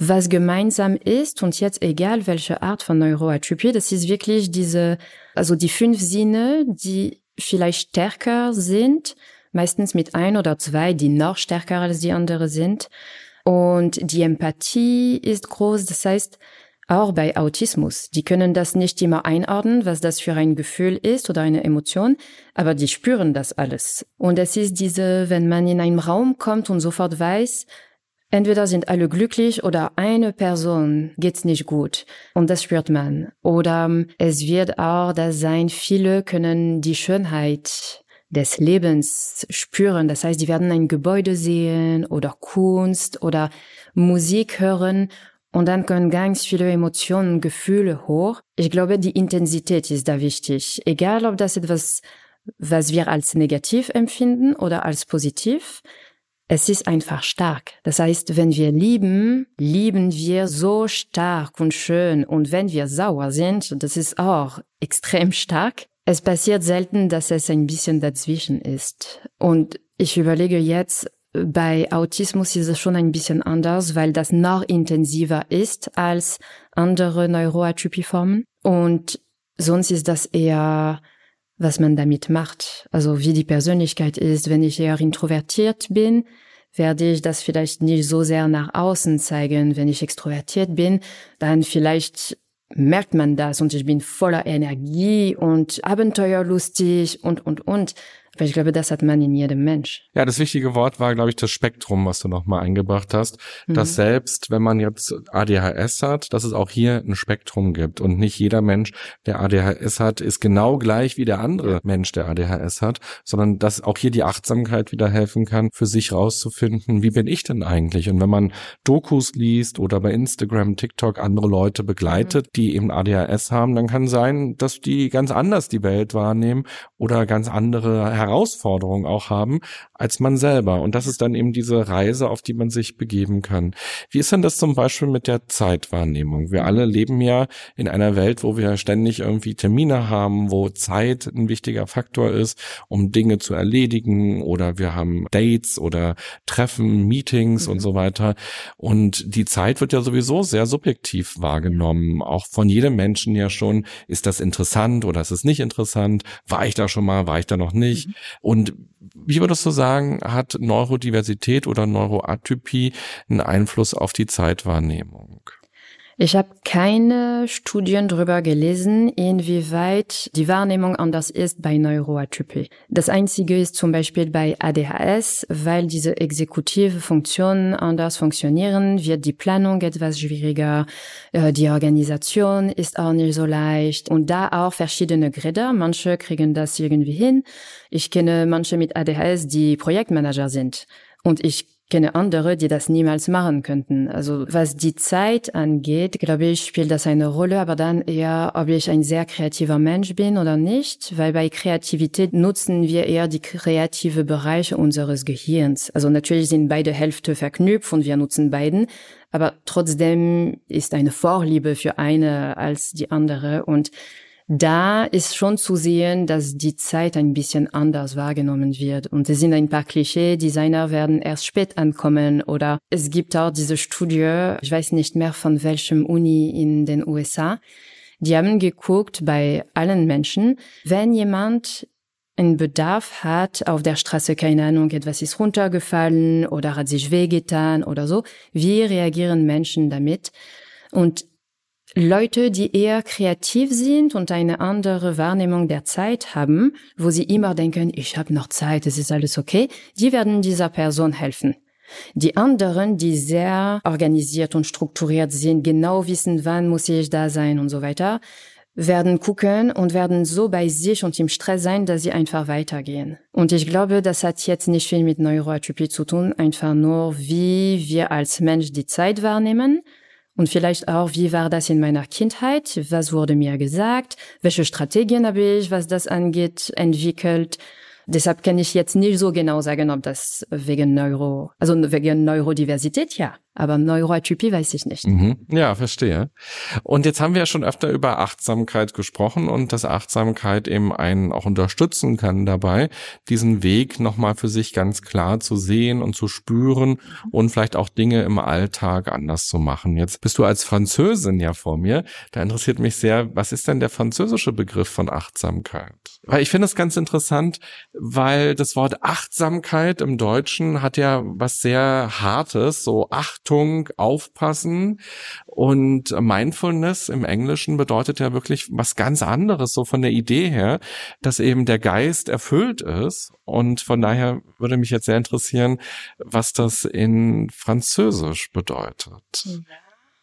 Was gemeinsam ist, und jetzt egal welche Art von Neuroatypie, das ist wirklich diese, also die fünf Sinne, die vielleicht stärker sind, meistens mit ein oder zwei, die noch stärker als die andere sind. Und die Empathie ist groß, das heißt, auch bei Autismus. Die können das nicht immer einordnen, was das für ein Gefühl ist oder eine Emotion, aber die spüren das alles. Und es ist diese, wenn man in einen Raum kommt und sofort weiß, Entweder sind alle glücklich oder eine Person geht's nicht gut. Und das spürt man. Oder ähm, es wird auch das sein, viele können die Schönheit des Lebens spüren. Das heißt, die werden ein Gebäude sehen oder Kunst oder Musik hören und dann können ganz viele Emotionen, Gefühle hoch. Ich glaube, die Intensität ist da wichtig. Egal, ob das etwas, was wir als negativ empfinden oder als positiv. Es ist einfach stark. Das heißt, wenn wir lieben, lieben wir so stark und schön. Und wenn wir sauer sind, das ist auch extrem stark. Es passiert selten, dass es ein bisschen dazwischen ist. Und ich überlege jetzt, bei Autismus ist es schon ein bisschen anders, weil das noch intensiver ist als andere Neuroatypieformen. Und sonst ist das eher, was man damit macht. Also wie die Persönlichkeit ist. Wenn ich eher introvertiert bin, werde ich das vielleicht nicht so sehr nach außen zeigen. Wenn ich extrovertiert bin, dann vielleicht merkt man das und ich bin voller Energie und abenteuerlustig und, und, und. Weil ich glaube, das hat man in jedem Mensch. Ja, das wichtige Wort war, glaube ich, das Spektrum, was du nochmal eingebracht hast. Mhm. Dass selbst, wenn man jetzt ADHS hat, dass es auch hier ein Spektrum gibt. Und nicht jeder Mensch, der ADHS hat, ist genau gleich wie der andere Mensch, der ADHS hat, sondern dass auch hier die Achtsamkeit wieder helfen kann, für sich rauszufinden, wie bin ich denn eigentlich? Und wenn man Dokus liest oder bei Instagram, TikTok andere Leute begleitet, mhm. die eben ADHS haben, dann kann sein, dass die ganz anders die Welt wahrnehmen oder ganz andere Herausforderungen auch haben als man selber. Und das ist dann eben diese Reise, auf die man sich begeben kann. Wie ist denn das zum Beispiel mit der Zeitwahrnehmung? Wir alle leben ja in einer Welt, wo wir ständig irgendwie Termine haben, wo Zeit ein wichtiger Faktor ist, um Dinge zu erledigen oder wir haben Dates oder Treffen, Meetings mhm. und so weiter. Und die Zeit wird ja sowieso sehr subjektiv wahrgenommen. Auch von jedem Menschen ja schon, ist das interessant oder ist es nicht interessant? War ich da schon mal? War ich da noch nicht? Mhm. Und wie würdest du sagen, hat Neurodiversität oder Neuroatypie einen Einfluss auf die Zeitwahrnehmung? Ich habe keine Studien darüber gelesen, inwieweit die Wahrnehmung anders ist bei Neuroatypie. Das Einzige ist zum Beispiel bei ADHS, weil diese exekutive Funktionen anders funktionieren, wird die Planung etwas schwieriger, äh, die Organisation ist auch nicht so leicht und da auch verschiedene Grade. Manche kriegen das irgendwie hin. Ich kenne manche mit ADHS, die Projektmanager sind und ich kenne andere, die das niemals machen könnten. Also was die Zeit angeht, glaube ich, spielt das eine Rolle, aber dann eher, ob ich ein sehr kreativer Mensch bin oder nicht, weil bei Kreativität nutzen wir eher die kreative Bereiche unseres Gehirns. Also natürlich sind beide Hälfte verknüpft und wir nutzen beiden, aber trotzdem ist eine Vorliebe für eine als die andere und da ist schon zu sehen, dass die Zeit ein bisschen anders wahrgenommen wird. Und es sind ein paar Klischee, Designer werden erst spät ankommen oder es gibt auch diese Studie, ich weiß nicht mehr von welchem Uni in den USA, die haben geguckt bei allen Menschen, wenn jemand einen Bedarf hat, auf der Straße, keine Ahnung, etwas ist runtergefallen oder hat sich wehgetan oder so, wie reagieren Menschen damit? Und Leute, die eher kreativ sind und eine andere Wahrnehmung der Zeit haben, wo sie immer denken, ich habe noch Zeit, es ist alles okay, die werden dieser Person helfen. Die anderen, die sehr organisiert und strukturiert sind, genau wissen, wann muss ich da sein und so weiter, werden gucken und werden so bei sich und im Stress sein, dass sie einfach weitergehen. Und ich glaube, das hat jetzt nicht viel mit Neuroatypie zu tun, einfach nur, wie wir als Mensch die Zeit wahrnehmen und vielleicht auch, wie war das in meiner Kindheit? Was wurde mir gesagt? Welche Strategien habe ich, was das angeht, entwickelt? Deshalb kann ich jetzt nicht so genau sagen, ob das wegen Neuro, also wegen Neurodiversität, ja. Aber Neuroatypie weiß ich nicht. Mhm. Ja, verstehe. Und jetzt haben wir ja schon öfter über Achtsamkeit gesprochen und dass Achtsamkeit eben einen auch unterstützen kann dabei, diesen Weg nochmal für sich ganz klar zu sehen und zu spüren und vielleicht auch Dinge im Alltag anders zu machen. Jetzt bist du als Französin ja vor mir. Da interessiert mich sehr, was ist denn der französische Begriff von Achtsamkeit? Weil ich finde es ganz interessant, weil das Wort Achtsamkeit im Deutschen hat ja was sehr Hartes, so Achtung, Aufpassen. Und Mindfulness im Englischen bedeutet ja wirklich was ganz anderes, so von der Idee her, dass eben der Geist erfüllt ist. Und von daher würde mich jetzt sehr interessieren, was das in Französisch bedeutet.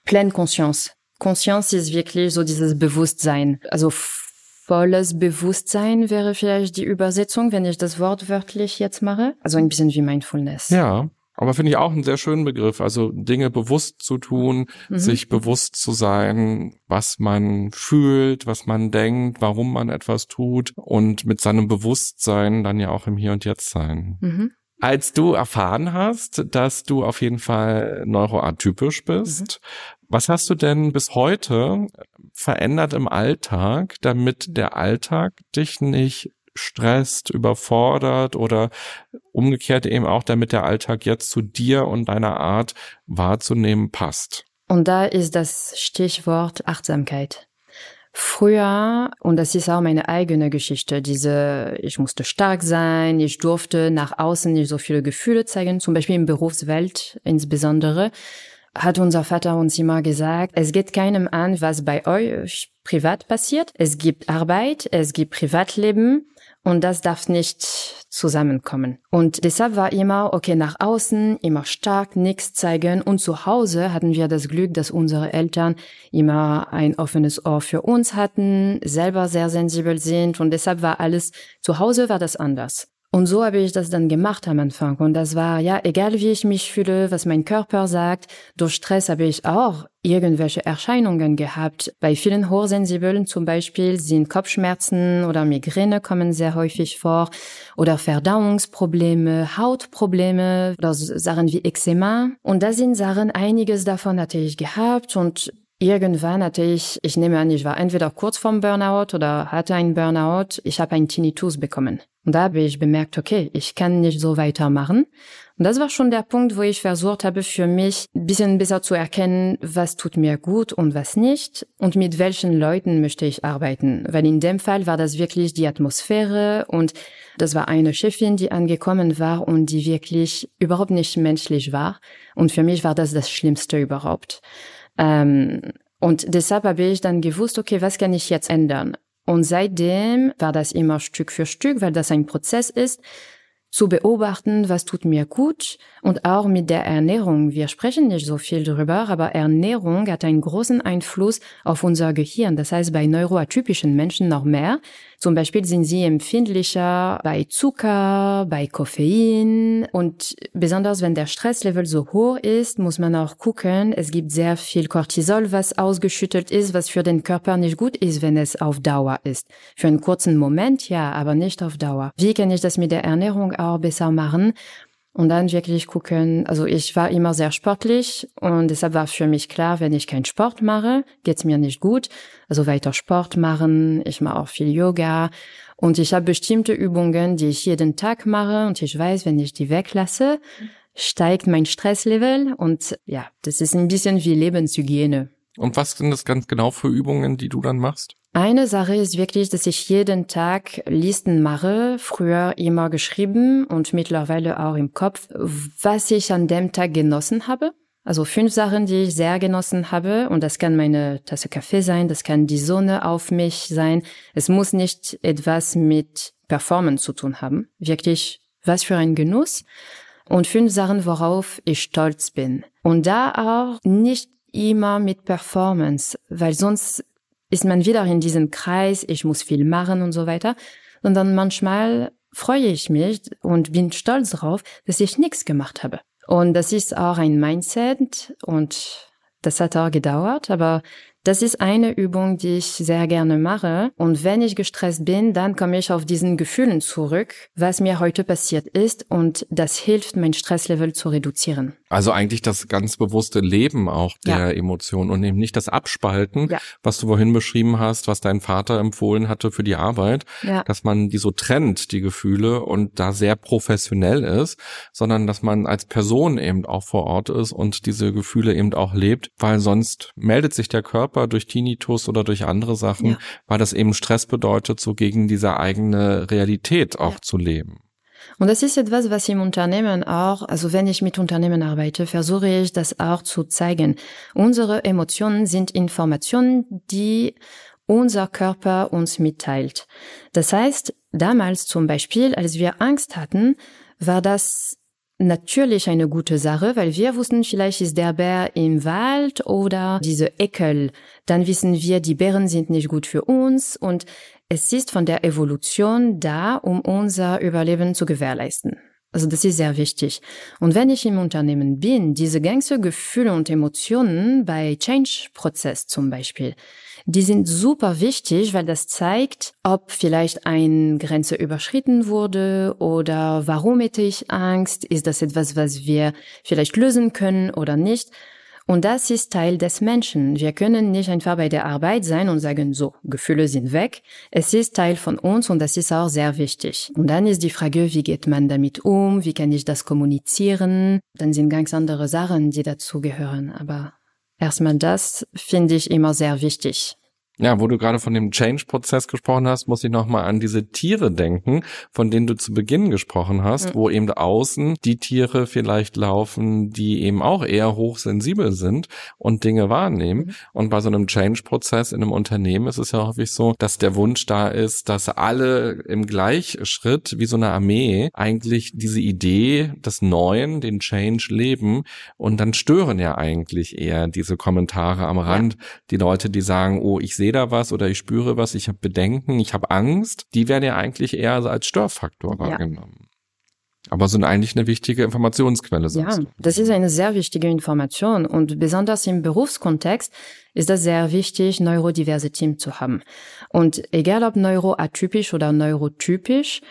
Pleine Conscience. Conscience ist wirklich so dieses Bewusstsein. Also volles Bewusstsein wäre vielleicht die Übersetzung, wenn ich das Wort wörtlich jetzt mache. Also ein bisschen wie Mindfulness. Ja. Aber finde ich auch einen sehr schönen Begriff. Also Dinge bewusst zu tun, mhm. sich bewusst zu sein, was man fühlt, was man denkt, warum man etwas tut und mit seinem Bewusstsein dann ja auch im Hier und Jetzt sein. Mhm. Als du erfahren hast, dass du auf jeden Fall neuroatypisch bist, mhm. Was hast du denn bis heute verändert im Alltag, damit der Alltag dich nicht stresst, überfordert oder umgekehrt eben auch, damit der Alltag jetzt zu dir und deiner Art wahrzunehmen passt? Und da ist das Stichwort Achtsamkeit. Früher, und das ist auch meine eigene Geschichte, diese, ich musste stark sein, ich durfte nach außen nicht so viele Gefühle zeigen, zum Beispiel in Berufswelt insbesondere hat unser Vater uns immer gesagt, es geht keinem an, was bei euch privat passiert. Es gibt Arbeit, es gibt Privatleben und das darf nicht zusammenkommen. Und deshalb war immer, okay, nach außen, immer stark, nichts zeigen. Und zu Hause hatten wir das Glück, dass unsere Eltern immer ein offenes Ohr für uns hatten, selber sehr sensibel sind. Und deshalb war alles, zu Hause war das anders. Und so habe ich das dann gemacht am Anfang. Und das war, ja, egal wie ich mich fühle, was mein Körper sagt, durch Stress habe ich auch irgendwelche Erscheinungen gehabt. Bei vielen Hochsensiblen zum Beispiel sind Kopfschmerzen oder Migräne kommen sehr häufig vor oder Verdauungsprobleme, Hautprobleme oder Sachen wie Eczema. Und da sind Sachen, einiges davon hatte ich gehabt und Irgendwann hatte ich, ich nehme an, ich war entweder kurz vorm Burnout oder hatte einen Burnout. Ich habe einen Tinnitus bekommen. Und da habe ich bemerkt, okay, ich kann nicht so weitermachen. Und das war schon der Punkt, wo ich versucht habe, für mich ein bisschen besser zu erkennen, was tut mir gut und was nicht und mit welchen Leuten möchte ich arbeiten. Weil in dem Fall war das wirklich die Atmosphäre und das war eine Chefin, die angekommen war und die wirklich überhaupt nicht menschlich war. Und für mich war das das Schlimmste überhaupt. Ähm, und deshalb habe ich dann gewusst, okay, was kann ich jetzt ändern? Und seitdem war das immer Stück für Stück, weil das ein Prozess ist, zu beobachten, was tut mir gut und auch mit der Ernährung. Wir sprechen nicht so viel darüber, aber Ernährung hat einen großen Einfluss auf unser Gehirn. Das heißt, bei neuroatypischen Menschen noch mehr. Zum Beispiel sind sie empfindlicher bei Zucker, bei Koffein und besonders wenn der Stresslevel so hoch ist, muss man auch gucken. Es gibt sehr viel Cortisol, was ausgeschüttet ist, was für den Körper nicht gut ist, wenn es auf Dauer ist. Für einen kurzen Moment ja, aber nicht auf Dauer. Wie kann ich das mit der Ernährung auch besser machen? Und dann wirklich gucken, also ich war immer sehr sportlich und deshalb war für mich klar, wenn ich keinen Sport mache, geht's mir nicht gut. Also weiter Sport machen, ich mache auch viel Yoga und ich habe bestimmte Übungen, die ich jeden Tag mache und ich weiß, wenn ich die weglasse, steigt mein Stresslevel und ja, das ist ein bisschen wie Lebenshygiene. Und was sind das ganz genau für Übungen, die du dann machst? Eine Sache ist wirklich, dass ich jeden Tag Listen mache, früher immer geschrieben und mittlerweile auch im Kopf, was ich an dem Tag genossen habe. Also fünf Sachen, die ich sehr genossen habe. Und das kann meine Tasse Kaffee sein, das kann die Sonne auf mich sein. Es muss nicht etwas mit Performance zu tun haben. Wirklich, was für ein Genuss. Und fünf Sachen, worauf ich stolz bin. Und da auch nicht immer mit Performance, weil sonst ist man wieder in diesem Kreis, ich muss viel machen und so weiter, sondern manchmal freue ich mich und bin stolz darauf, dass ich nichts gemacht habe. Und das ist auch ein Mindset und das hat auch gedauert, aber das ist eine Übung, die ich sehr gerne mache. Und wenn ich gestresst bin, dann komme ich auf diesen Gefühlen zurück, was mir heute passiert ist. Und das hilft, mein Stresslevel zu reduzieren. Also eigentlich das ganz bewusste Leben auch der ja. Emotionen und eben nicht das Abspalten, ja. was du vorhin beschrieben hast, was dein Vater empfohlen hatte für die Arbeit, ja. dass man die so trennt, die Gefühle und da sehr professionell ist, sondern dass man als Person eben auch vor Ort ist und diese Gefühle eben auch lebt, weil sonst meldet sich der Körper Körper durch Tinnitus oder durch andere Sachen, ja. weil das eben Stress bedeutet, so gegen diese eigene Realität auch ja. zu leben. Und das ist etwas, was im Unternehmen auch, also wenn ich mit Unternehmen arbeite, versuche ich das auch zu zeigen. Unsere Emotionen sind Informationen, die unser Körper uns mitteilt. Das heißt, damals zum Beispiel, als wir Angst hatten, war das natürlich eine gute Sache, weil wir wussten, vielleicht ist der Bär im Wald oder diese Ekel. Dann wissen wir, die Bären sind nicht gut für uns und es ist von der Evolution da, um unser Überleben zu gewährleisten. Also das ist sehr wichtig. Und wenn ich im Unternehmen bin, diese ganze Gefühle und Emotionen bei Change-Prozess zum Beispiel, die sind super wichtig, weil das zeigt, ob vielleicht eine Grenze überschritten wurde oder warum hätte ich Angst, ist das etwas, was wir vielleicht lösen können oder nicht. Und das ist Teil des Menschen. Wir können nicht einfach bei der Arbeit sein und sagen, so, Gefühle sind weg. Es ist Teil von uns und das ist auch sehr wichtig. Und dann ist die Frage, wie geht man damit um? Wie kann ich das kommunizieren? Dann sind ganz andere Sachen, die dazu gehören. Aber erstmal das finde ich immer sehr wichtig. Ja, wo du gerade von dem Change-Prozess gesprochen hast, muss ich nochmal an diese Tiere denken, von denen du zu Beginn gesprochen hast, mhm. wo eben außen die Tiere vielleicht laufen, die eben auch eher hochsensibel sind und Dinge wahrnehmen. Mhm. Und bei so einem Change-Prozess in einem Unternehmen ist es ja häufig so, dass der Wunsch da ist, dass alle im Gleichschritt wie so eine Armee eigentlich diese Idee des Neuen, den Change leben. Und dann stören ja eigentlich eher diese Kommentare am Rand, ja. die Leute, die sagen, oh, ich sehe sehe da was oder ich spüre was, ich habe Bedenken, ich habe Angst, die werden ja eigentlich eher als Störfaktor wahrgenommen. Ja. Aber sind eigentlich eine wichtige Informationsquelle. Ja, das ist eine sehr wichtige Information und besonders im Berufskontext ist das sehr wichtig, neurodiverse Team zu haben. Und egal ob neuroatypisch oder neurotypisch,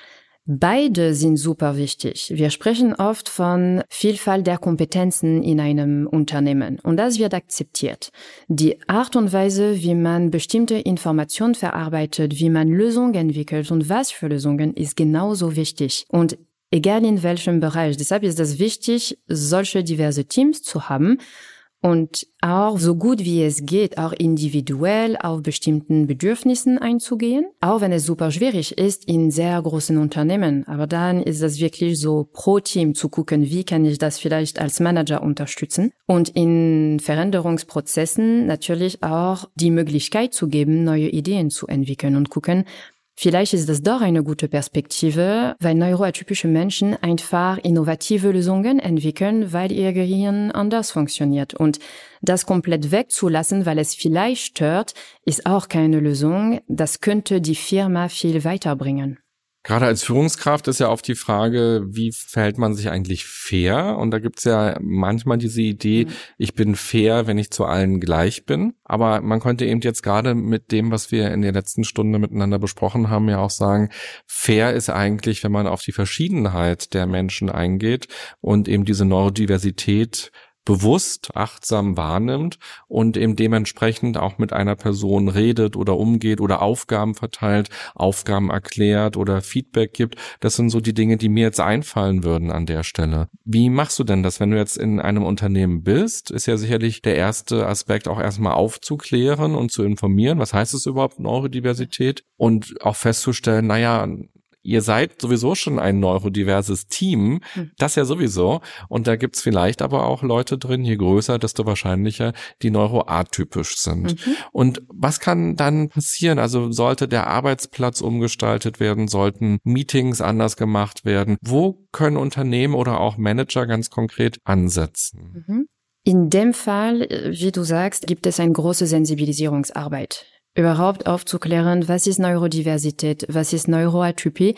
Beide sind super wichtig. Wir sprechen oft von Vielfalt der Kompetenzen in einem Unternehmen und das wird akzeptiert. Die Art und Weise, wie man bestimmte Informationen verarbeitet, wie man Lösungen entwickelt und was für Lösungen ist genauso wichtig. Und egal in welchem Bereich. Deshalb ist es wichtig, solche diverse Teams zu haben und auch so gut wie es geht, auch individuell auf bestimmten Bedürfnissen einzugehen, auch wenn es super schwierig ist in sehr großen Unternehmen. Aber dann ist es wirklich so pro Team zu gucken, wie kann ich das vielleicht als Manager unterstützen und in Veränderungsprozessen natürlich auch die Möglichkeit zu geben, neue Ideen zu entwickeln und gucken, Vielleicht ist das doch eine gute Perspektive, weil neuroatypische Menschen einfach innovative Lösungen entwickeln, weil ihr Gehirn anders funktioniert. Und das komplett wegzulassen, weil es vielleicht stört, ist auch keine Lösung. Das könnte die Firma viel weiterbringen. Gerade als Führungskraft ist ja oft die Frage, wie verhält man sich eigentlich fair? Und da gibt's ja manchmal diese Idee, mhm. ich bin fair, wenn ich zu allen gleich bin. Aber man könnte eben jetzt gerade mit dem, was wir in der letzten Stunde miteinander besprochen haben, ja auch sagen, fair ist eigentlich, wenn man auf die Verschiedenheit der Menschen eingeht und eben diese Neurodiversität bewusst, achtsam wahrnimmt und eben dementsprechend auch mit einer Person redet oder umgeht oder Aufgaben verteilt, Aufgaben erklärt oder Feedback gibt. Das sind so die Dinge, die mir jetzt einfallen würden an der Stelle. Wie machst du denn das, wenn du jetzt in einem Unternehmen bist? Ist ja sicherlich der erste Aspekt auch erstmal aufzuklären und zu informieren. Was heißt es überhaupt Neurodiversität? Und auch festzustellen, naja, ihr seid sowieso schon ein neurodiverses Team, hm. das ja sowieso. Und da gibt's vielleicht aber auch Leute drin, je größer, desto wahrscheinlicher, die neuroatypisch sind. Mhm. Und was kann dann passieren? Also sollte der Arbeitsplatz umgestaltet werden, sollten Meetings anders gemacht werden? Wo können Unternehmen oder auch Manager ganz konkret ansetzen? Mhm. In dem Fall, äh, wie du sagst, gibt es eine große Sensibilisierungsarbeit überhaupt aufzuklären, was ist Neurodiversität, was ist Neuroatypie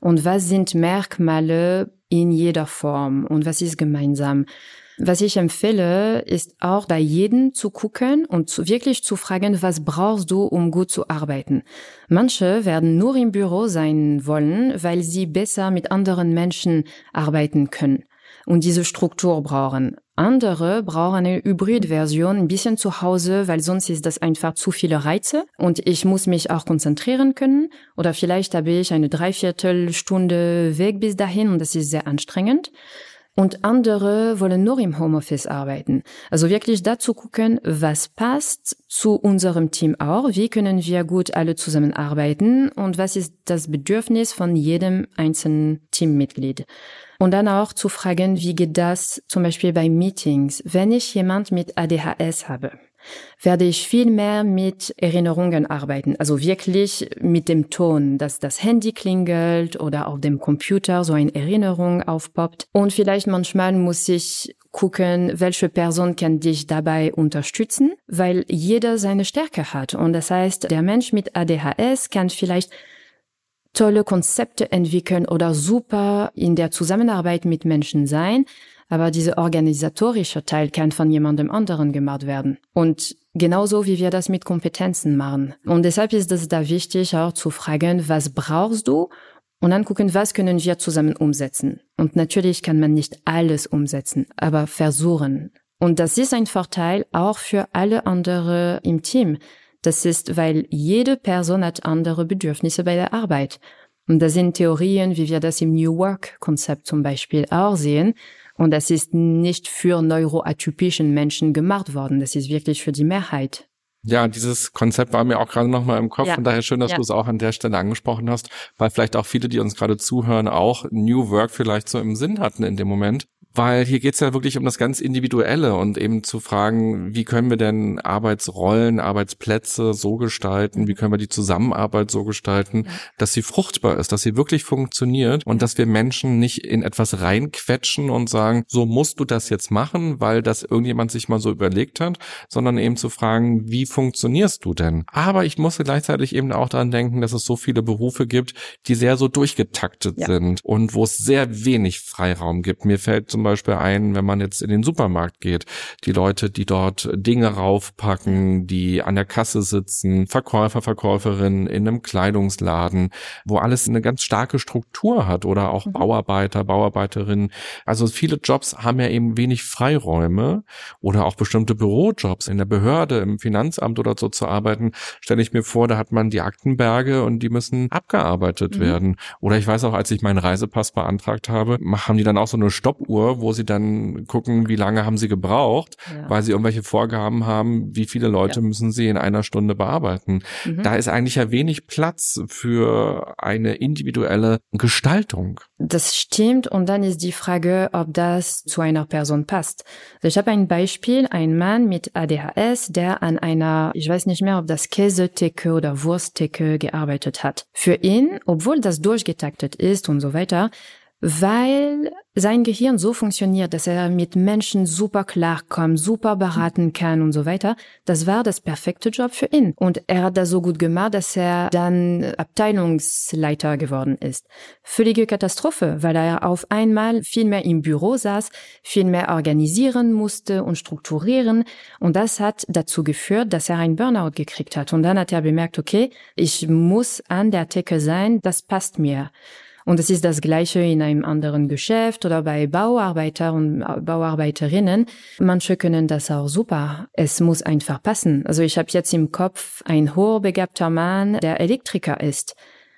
und was sind Merkmale in jeder Form und was ist gemeinsam. Was ich empfehle, ist auch bei jedem zu gucken und zu, wirklich zu fragen, was brauchst du, um gut zu arbeiten. Manche werden nur im Büro sein wollen, weil sie besser mit anderen Menschen arbeiten können und diese Struktur brauchen. Andere brauchen eine Hybrid-Version, ein bisschen zu Hause, weil sonst ist das einfach zu viele Reize und ich muss mich auch konzentrieren können. Oder vielleicht habe ich eine Dreiviertelstunde Weg bis dahin und das ist sehr anstrengend. Und andere wollen nur im Homeoffice arbeiten. Also wirklich dazu gucken, was passt zu unserem Team auch, wie können wir gut alle zusammenarbeiten und was ist das Bedürfnis von jedem einzelnen Teammitglied. Und dann auch zu fragen, wie geht das zum Beispiel bei Meetings, wenn ich jemand mit ADHS habe werde ich viel mehr mit Erinnerungen arbeiten. Also wirklich mit dem Ton, dass das Handy klingelt oder auf dem Computer so eine Erinnerung aufpoppt. Und vielleicht manchmal muss ich gucken, welche Person kann dich dabei unterstützen, weil jeder seine Stärke hat. Und das heißt, der Mensch mit ADHS kann vielleicht tolle Konzepte entwickeln oder super in der Zusammenarbeit mit Menschen sein, aber dieser organisatorische Teil kann von jemandem anderen gemacht werden. Und genauso wie wir das mit Kompetenzen machen. Und deshalb ist es da wichtig, auch zu fragen, was brauchst du? Und dann gucken, was können wir zusammen umsetzen. Und natürlich kann man nicht alles umsetzen, aber versuchen. Und das ist ein Vorteil auch für alle anderen im Team. Das ist, weil jede Person hat andere Bedürfnisse bei der Arbeit. Und das sind Theorien, wie wir das im New Work Konzept zum Beispiel auch sehen, und das ist nicht für neuroatypischen Menschen gemacht worden. Das ist wirklich für die Mehrheit. Ja, dieses Konzept war mir auch gerade nochmal im Kopf. Ja. Und daher schön, dass ja. du es auch an der Stelle angesprochen hast, weil vielleicht auch viele, die uns gerade zuhören, auch New Work vielleicht so im Sinn hatten in dem Moment weil hier geht's ja wirklich um das ganz Individuelle und eben zu fragen, wie können wir denn Arbeitsrollen, Arbeitsplätze so gestalten, wie können wir die Zusammenarbeit so gestalten, dass sie fruchtbar ist, dass sie wirklich funktioniert und dass wir Menschen nicht in etwas reinquetschen und sagen, so musst du das jetzt machen, weil das irgendjemand sich mal so überlegt hat, sondern eben zu fragen, wie funktionierst du denn? Aber ich musste gleichzeitig eben auch daran denken, dass es so viele Berufe gibt, die sehr so durchgetaktet ja. sind und wo es sehr wenig Freiraum gibt. Mir fällt zum Beispiel ein, wenn man jetzt in den Supermarkt geht. Die Leute, die dort Dinge raufpacken, die an der Kasse sitzen, Verkäufer, Verkäuferinnen in einem Kleidungsladen, wo alles eine ganz starke Struktur hat oder auch mhm. Bauarbeiter, Bauarbeiterinnen. Also viele Jobs haben ja eben wenig Freiräume oder auch bestimmte Bürojobs in der Behörde, im Finanzamt oder so zu arbeiten, stelle ich mir vor, da hat man die Aktenberge und die müssen abgearbeitet mhm. werden. Oder ich weiß auch, als ich meinen Reisepass beantragt habe, haben die dann auch so eine Stoppuhr, wo sie dann gucken, wie lange haben sie gebraucht, ja. weil sie irgendwelche Vorgaben haben, wie viele Leute ja. müssen sie in einer Stunde bearbeiten. Mhm. Da ist eigentlich ja wenig Platz für eine individuelle Gestaltung. Das stimmt. Und dann ist die Frage, ob das zu einer Person passt. Also ich habe ein Beispiel, ein Mann mit ADHS, der an einer, ich weiß nicht mehr, ob das Käsetheke oder Wursttheke gearbeitet hat. Für ihn, obwohl das durchgetaktet ist und so weiter, weil sein Gehirn so funktioniert, dass er mit Menschen super klarkommt, super beraten kann und so weiter. Das war das perfekte Job für ihn. Und er hat das so gut gemacht, dass er dann Abteilungsleiter geworden ist. Völlige Katastrophe, weil er auf einmal viel mehr im Büro saß, viel mehr organisieren musste und strukturieren. Und das hat dazu geführt, dass er ein Burnout gekriegt hat. Und dann hat er bemerkt, okay, ich muss an der Theke sein, das passt mir. Und es ist das Gleiche in einem anderen Geschäft oder bei Bauarbeiter und Bauarbeiterinnen. Manche können das auch super. Es muss einfach passen. Also ich habe jetzt im Kopf ein hochbegabter Mann, der Elektriker ist.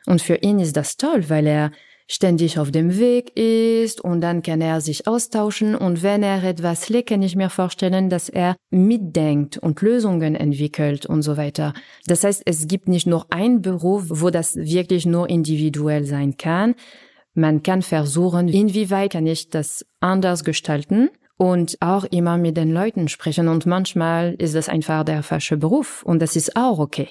Und für ihn ist das toll, weil er ständig auf dem Weg ist und dann kann er sich austauschen und wenn er etwas legt, kann ich mir vorstellen, dass er mitdenkt und Lösungen entwickelt und so weiter. Das heißt, es gibt nicht nur ein Beruf, wo das wirklich nur individuell sein kann. Man kann versuchen, inwieweit kann ich das anders gestalten und auch immer mit den Leuten sprechen und manchmal ist das einfach der falsche Beruf und das ist auch okay.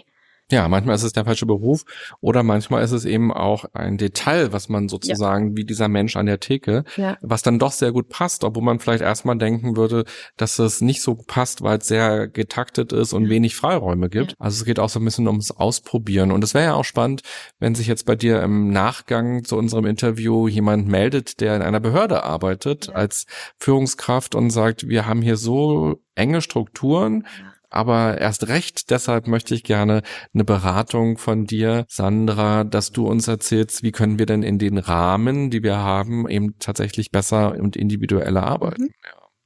Ja, manchmal ist es der falsche Beruf oder manchmal ist es eben auch ein Detail, was man sozusagen ja. wie dieser Mensch an der Theke, ja. was dann doch sehr gut passt, obwohl man vielleicht erstmal denken würde, dass es nicht so passt, weil es sehr getaktet ist und wenig Freiräume gibt. Also es geht auch so ein bisschen ums Ausprobieren und es wäre ja auch spannend, wenn sich jetzt bei dir im Nachgang zu unserem Interview jemand meldet, der in einer Behörde arbeitet als Führungskraft und sagt, wir haben hier so enge Strukturen, aber erst recht deshalb möchte ich gerne eine Beratung von dir, Sandra, dass du uns erzählst, wie können wir denn in den Rahmen, die wir haben, eben tatsächlich besser und individueller arbeiten.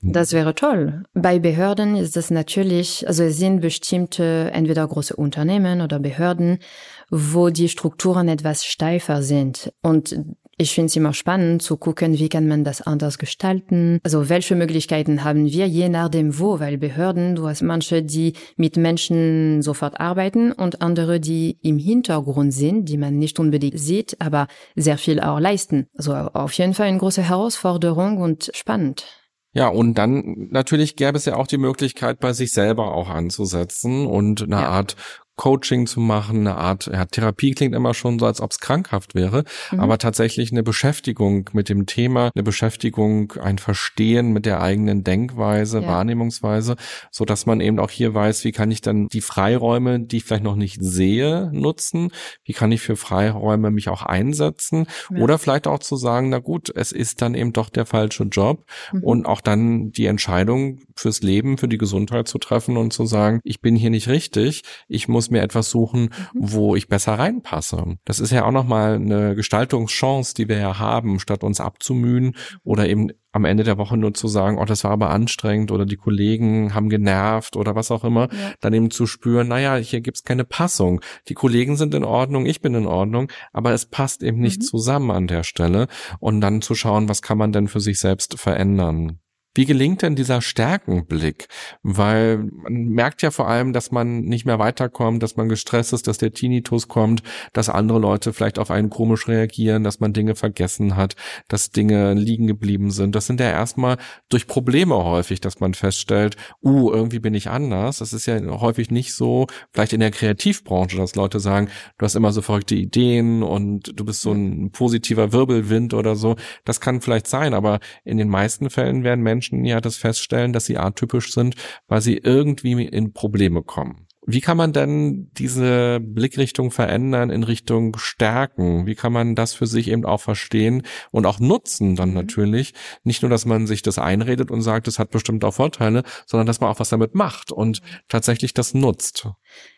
Mhm. Das wäre toll. Bei Behörden ist es natürlich, also es sind bestimmte entweder große Unternehmen oder Behörden, wo die Strukturen etwas steifer sind. Und Ich finde es immer spannend zu gucken, wie kann man das anders gestalten. Also welche Möglichkeiten haben wir, je nachdem wo, weil Behörden, du hast manche, die mit Menschen sofort arbeiten und andere, die im Hintergrund sind, die man nicht unbedingt sieht, aber sehr viel auch leisten. Also auf jeden Fall eine große Herausforderung und spannend. Ja, und dann natürlich gäbe es ja auch die Möglichkeit, bei sich selber auch anzusetzen und eine ja. Art Coaching zu machen, eine Art ja, Therapie klingt immer schon so, als ob es krankhaft wäre, mhm. aber tatsächlich eine Beschäftigung mit dem Thema, eine Beschäftigung, ein Verstehen mit der eigenen Denkweise, ja. Wahrnehmungsweise, so dass man eben auch hier weiß, wie kann ich dann die Freiräume, die ich vielleicht noch nicht sehe, nutzen? Wie kann ich für Freiräume mich auch einsetzen? Ja. Oder vielleicht auch zu sagen, na gut, es ist dann eben doch der falsche Job mhm. und auch dann die Entscheidung fürs Leben, für die Gesundheit zu treffen und zu sagen, ich bin hier nicht richtig, ich muss mir etwas suchen, mhm. wo ich besser reinpasse. Das ist ja auch nochmal eine Gestaltungschance, die wir ja haben, statt uns abzumühen oder eben am Ende der Woche nur zu sagen, oh, das war aber anstrengend oder die Kollegen haben genervt oder was auch immer, ja. dann eben zu spüren, naja, hier gibt's keine Passung. Die Kollegen sind in Ordnung, ich bin in Ordnung, aber es passt eben nicht mhm. zusammen an der Stelle und dann zu schauen, was kann man denn für sich selbst verändern. Wie gelingt denn dieser Stärkenblick? Weil man merkt ja vor allem, dass man nicht mehr weiterkommt, dass man gestresst ist, dass der Tinnitus kommt, dass andere Leute vielleicht auf einen komisch reagieren, dass man Dinge vergessen hat, dass Dinge liegen geblieben sind. Das sind ja erstmal durch Probleme häufig, dass man feststellt, uh, irgendwie bin ich anders. Das ist ja häufig nicht so, vielleicht in der Kreativbranche, dass Leute sagen, du hast immer so verrückte Ideen und du bist so ein positiver Wirbelwind oder so. Das kann vielleicht sein, aber in den meisten Fällen werden Menschen Menschen ja das feststellen, dass sie atypisch sind, weil sie irgendwie in Probleme kommen. Wie kann man denn diese Blickrichtung verändern in Richtung Stärken? Wie kann man das für sich eben auch verstehen und auch nutzen dann mhm. natürlich? Nicht nur, dass man sich das einredet und sagt, es hat bestimmt auch Vorteile, sondern dass man auch was damit macht und tatsächlich das nutzt.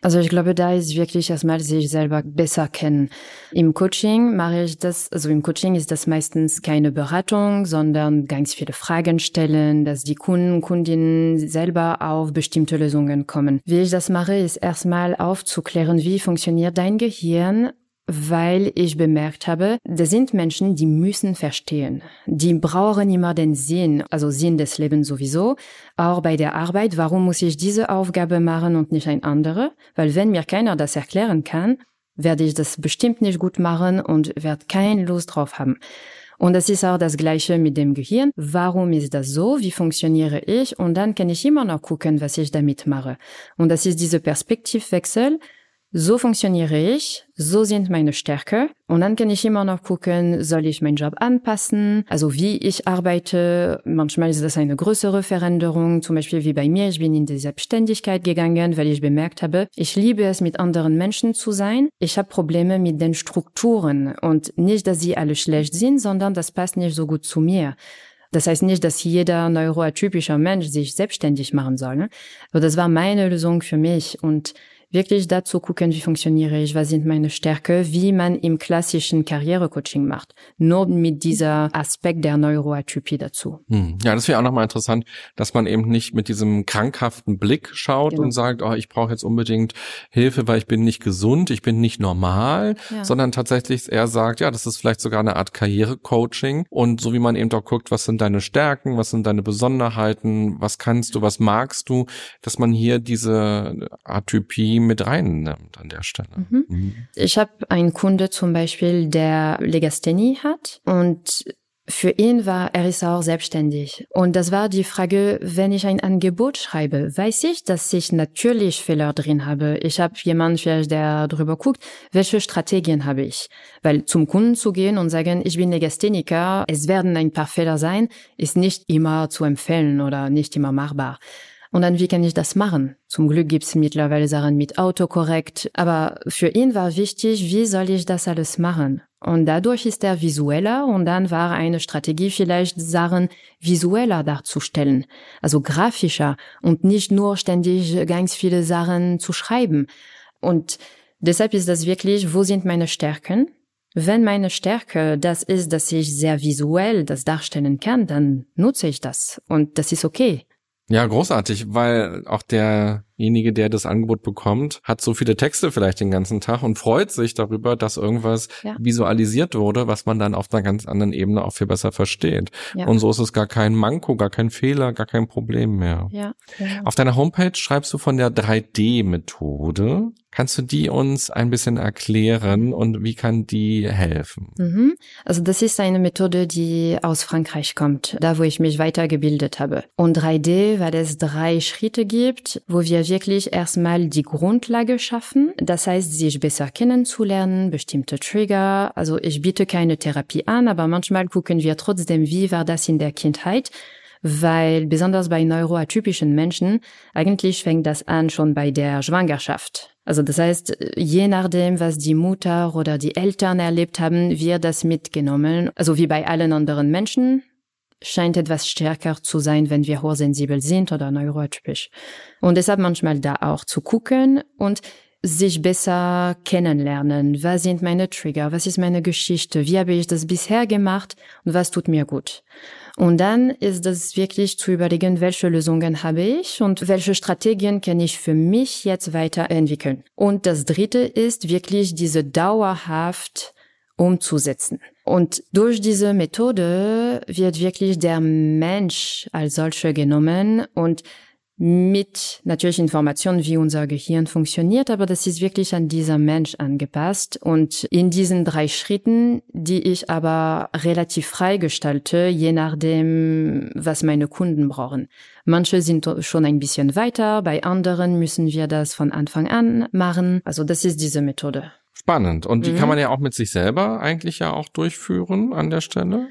Also ich glaube, da ist wirklich erstmal sich selber besser kennen. Im Coaching mache ich das, also im Coaching ist das meistens keine Beratung, sondern ganz viele Fragen stellen, dass die Kunden, Kundinnen selber auf bestimmte Lösungen kommen. Wie ich das mache, ist erstmal aufzuklären, wie funktioniert dein Gehirn, weil ich bemerkt habe, das sind Menschen, die müssen verstehen. Die brauchen immer den Sinn, also Sinn des Lebens sowieso. Auch bei der Arbeit, warum muss ich diese Aufgabe machen und nicht ein andere? Weil wenn mir keiner das erklären kann, werde ich das bestimmt nicht gut machen und werde keine Lust drauf haben. Und das ist auch das Gleiche mit dem Gehirn. Warum ist das so? Wie funktioniere ich? Und dann kann ich immer noch gucken, was ich damit mache. Und das ist dieser Perspektivwechsel. So funktioniere ich, so sind meine Stärke. Und dann kann ich immer noch gucken, soll ich meinen Job anpassen? Also wie ich arbeite. Manchmal ist das eine größere Veränderung. Zum Beispiel wie bei mir. Ich bin in die Selbstständigkeit gegangen, weil ich bemerkt habe, ich liebe es, mit anderen Menschen zu sein. Ich habe Probleme mit den Strukturen. Und nicht, dass sie alle schlecht sind, sondern das passt nicht so gut zu mir. Das heißt nicht, dass jeder neuroatypischer Mensch sich selbstständig machen soll. Ne? Aber das war meine Lösung für mich. Und wirklich dazu gucken, wie funktioniere ich, was sind meine Stärke, wie man im klassischen Karrierecoaching macht. Nur mit dieser Aspekt der Neuroatypie dazu. Hm. Ja, das wäre auch nochmal interessant, dass man eben nicht mit diesem krankhaften Blick schaut genau. und sagt, oh, ich brauche jetzt unbedingt Hilfe, weil ich bin nicht gesund, ich bin nicht normal, ja. sondern tatsächlich eher sagt, ja, das ist vielleicht sogar eine Art Karrierecoaching und so wie man eben doch guckt, was sind deine Stärken, was sind deine Besonderheiten, was kannst du, was magst du, dass man hier diese Atypie mit reinnimmt an der Stelle. Mhm. Mhm. Ich habe einen Kunde zum Beispiel, der Legasthenie hat und für ihn war, er ist auch selbstständig. Und das war die Frage, wenn ich ein Angebot schreibe, weiß ich, dass ich natürlich Fehler drin habe. Ich habe jemanden vielleicht, der drüber guckt, welche Strategien habe ich. Weil zum Kunden zu gehen und sagen, ich bin Legastheniker, es werden ein paar Fehler sein, ist nicht immer zu empfehlen oder nicht immer machbar. Und dann, wie kann ich das machen? Zum Glück gibt es mittlerweile Sachen mit Autokorrekt. Aber für ihn war wichtig, wie soll ich das alles machen? Und dadurch ist er visueller und dann war eine Strategie vielleicht Sachen visueller darzustellen. Also grafischer und nicht nur ständig ganz viele Sachen zu schreiben. Und deshalb ist das wirklich, wo sind meine Stärken? Wenn meine Stärke das ist, dass ich sehr visuell das darstellen kann, dann nutze ich das. Und das ist okay. Ja, großartig, weil auch der derjenige, der das Angebot bekommt, hat so viele Texte vielleicht den ganzen Tag und freut sich darüber, dass irgendwas ja. visualisiert wurde, was man dann auf einer ganz anderen Ebene auch viel besser versteht. Ja. Und so ist es gar kein Manko, gar kein Fehler, gar kein Problem mehr. Ja, genau. Auf deiner Homepage schreibst du von der 3D-Methode. Kannst du die uns ein bisschen erklären und wie kann die helfen? Mhm. Also das ist eine Methode, die aus Frankreich kommt, da wo ich mich weitergebildet habe. Und 3D, weil es drei Schritte gibt, wo wir wirklich erstmal die Grundlage schaffen. Das heißt, sich besser kennenzulernen, bestimmte Trigger. Also ich biete keine Therapie an, aber manchmal gucken wir trotzdem, wie war das in der Kindheit weil besonders bei neuroatypischen Menschen eigentlich fängt das an schon bei der Schwangerschaft. Also das heißt, je nachdem, was die Mutter oder die Eltern erlebt haben, wird das mitgenommen. Also wie bei allen anderen Menschen scheint etwas stärker zu sein, wenn wir hochsensibel sind oder neurotypisch. Und deshalb manchmal da auch zu gucken und sich besser kennenlernen. Was sind meine Trigger? Was ist meine Geschichte? Wie habe ich das bisher gemacht? Und was tut mir gut? Und dann ist es wirklich zu überlegen, welche Lösungen habe ich und welche Strategien kann ich für mich jetzt weiterentwickeln. Und das dritte ist wirklich diese dauerhaft umzusetzen. Und durch diese Methode wird wirklich der Mensch als solcher genommen und mit natürlich Informationen, wie unser Gehirn funktioniert, aber das ist wirklich an dieser Mensch angepasst. Und in diesen drei Schritten, die ich aber relativ frei gestalte, je nachdem, was meine Kunden brauchen. Manche sind schon ein bisschen weiter, bei anderen müssen wir das von Anfang an machen. Also das ist diese Methode. Spannend. Und die mhm. kann man ja auch mit sich selber eigentlich ja auch durchführen an der Stelle?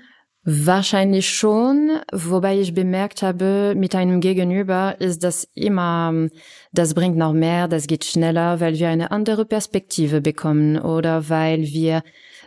Wahrscheinlich schon, wobei ich bemerkt habe, mit einem Gegenüber ist das immer, das bringt noch mehr, das geht schneller, weil wir eine andere Perspektive bekommen oder weil wir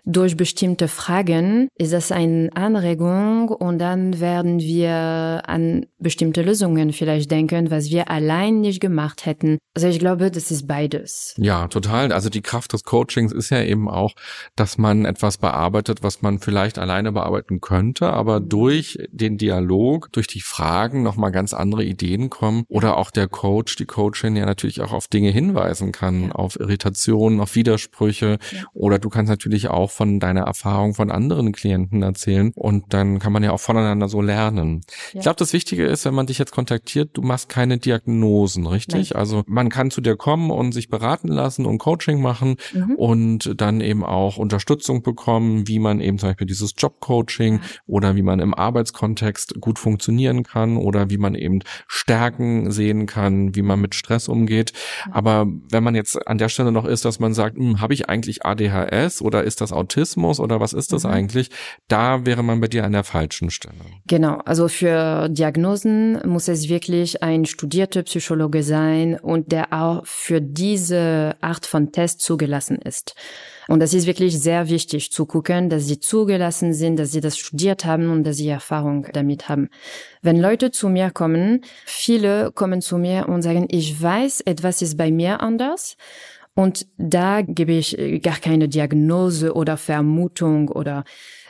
durch bestimmte Fragen ist das eine Anregung und dann werden wir an bestimmte Lösungen vielleicht denken, was wir allein nicht gemacht hätten. Also ich glaube, das ist beides. Ja, total. Also die Kraft des Coachings ist ja eben auch, dass man etwas bearbeitet, was man vielleicht alleine bearbeiten könnte, aber mhm. durch den Dialog, durch die Fragen nochmal ganz andere Ideen kommen oder auch der Coach, die Coachin ja natürlich auch auf Dinge hinweisen kann, ja. auf Irritationen, auf Widersprüche ja. oder du kannst natürlich auch von deiner Erfahrung von anderen Klienten erzählen und dann kann man ja auch voneinander so lernen. Ja. Ich glaube, das Wichtige ist, wenn man dich jetzt kontaktiert, du machst keine Diagnosen, richtig? Nein. Also man kann zu dir kommen und sich beraten lassen und Coaching machen mhm. und dann eben auch Unterstützung bekommen, wie man eben zum Beispiel dieses Jobcoaching oder wie man im Arbeitskontext gut funktionieren kann oder wie man eben Stärken sehen kann, wie man mit Stress umgeht. Aber wenn man jetzt an der Stelle noch ist, dass man sagt, hm, habe ich eigentlich ADHS oder ist das Autismus oder was ist das mhm. eigentlich? Da wäre man bei dir an der falschen Stelle. Genau, also für Diagnosen muss es wirklich ein studierter Psychologe sein und der auch für diese Art von Test zugelassen ist. Und das ist wirklich sehr wichtig zu gucken, dass sie zugelassen sind, dass sie das studiert haben und dass sie Erfahrung damit haben. Wenn Leute zu mir kommen, viele kommen zu mir und sagen, ich weiß, etwas ist bei mir anders. Und da gebe ich äh, gar keine Diagnose oder Vermutung oder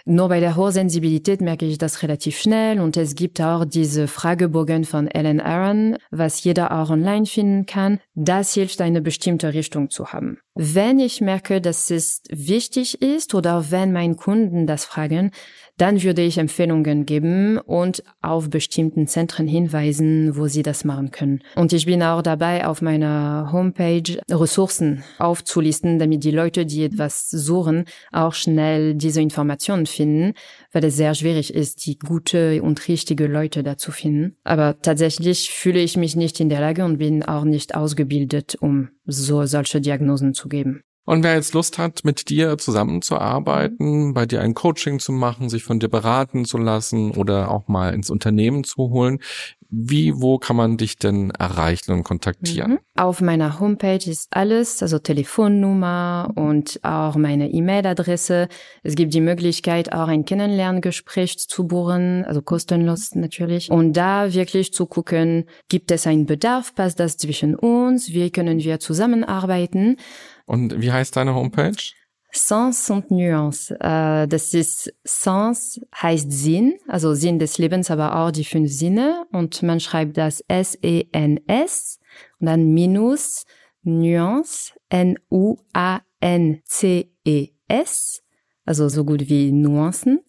nur bei der Hochsensibilität merke ich das relativ schnell und es gibt auch diese Fragebogen von Ellen Aaron, was jeder auch online finden kann. Das hilft, eine bestimmte Richtung zu haben. Wenn ich merke, dass es wichtig ist oder wenn mein Kunden das fragen, dann würde ich Empfehlungen geben und auf bestimmten Zentren hinweisen, wo sie das machen können. Und ich bin auch dabei, auf meiner Homepage Ressourcen aufzulisten, damit die Leute, die etwas suchen, auch schnell diese Informationen finden, weil es sehr schwierig ist, die gute und richtige Leute dazu finden. Aber tatsächlich fühle ich mich nicht in der Lage und bin auch nicht ausgebildet, um so solche Diagnosen zu geben. Und wer jetzt Lust hat, mit dir zusammenzuarbeiten, bei dir ein Coaching zu machen, sich von dir beraten zu lassen oder auch mal ins Unternehmen zu holen, wie, wo kann man dich denn erreichen und kontaktieren? Mhm. Auf meiner Homepage ist alles, also Telefonnummer und auch meine E-Mail-Adresse. Es gibt die Möglichkeit, auch ein Kennenlerngespräch zu buchen, also kostenlos natürlich. Und da wirklich zu gucken, gibt es einen Bedarf, passt das zwischen uns, wie können wir zusammenarbeiten? Und wie heißt deine Homepage? Sens und Nuance. Äh, das ist Sens heißt Sinn, also Sinn des Lebens, aber auch die fünf Sinne. Und man schreibt das S-E-N-S und dann minus Nuance, N-U-A-N-C-E-S, also so gut wie Nuancen,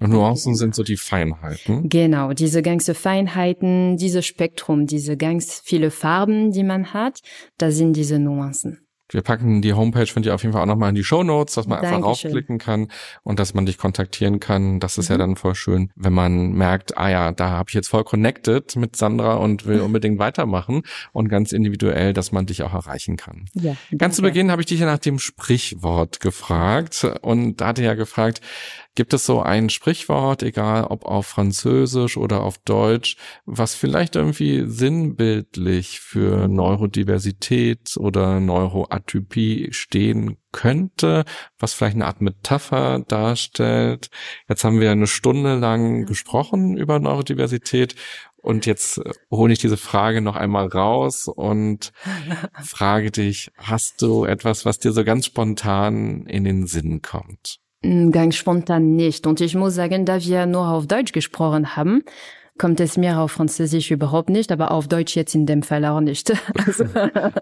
Nuancen sind so die Feinheiten. Genau, diese ganze Feinheiten, dieses Spektrum, diese ganz viele Farben, die man hat, da sind diese Nuancen. Wir packen die Homepage von dir auf jeden Fall auch nochmal in die Show Notes, dass man Dankeschön. einfach raufklicken kann und dass man dich kontaktieren kann. Das ist Mhm. ja dann voll schön, wenn man merkt, ah ja, da habe ich jetzt voll connected mit Sandra und will unbedingt weitermachen und ganz individuell, dass man dich auch erreichen kann. Ja, Ganz zu. Beginn habe ich dich ja nach dem Sprichwort gefragt und da hatte ja gefragt, gibt es so ein Sprichwort, egal ob auf Französisch oder auf Deutsch, was vielleicht irgendwie sinnbildlich für Neurodiversität oder Neuroatypie stehen könnte, was vielleicht eine Art Metapher darstellt. Jetzt haben wir eine Stunde lang gesprochen über Neurodiversität und jetzt äh, hole ich diese Frage noch einmal raus und frage dich, hast du etwas, was dir so ganz spontan in den Sinn kommt? Ganz spontan nicht. Und ich muss sagen, da wir nur auf Deutsch gesprochen haben, kommt es mir auf Französisch überhaupt nicht, aber auf Deutsch jetzt in dem Fall auch nicht. Also,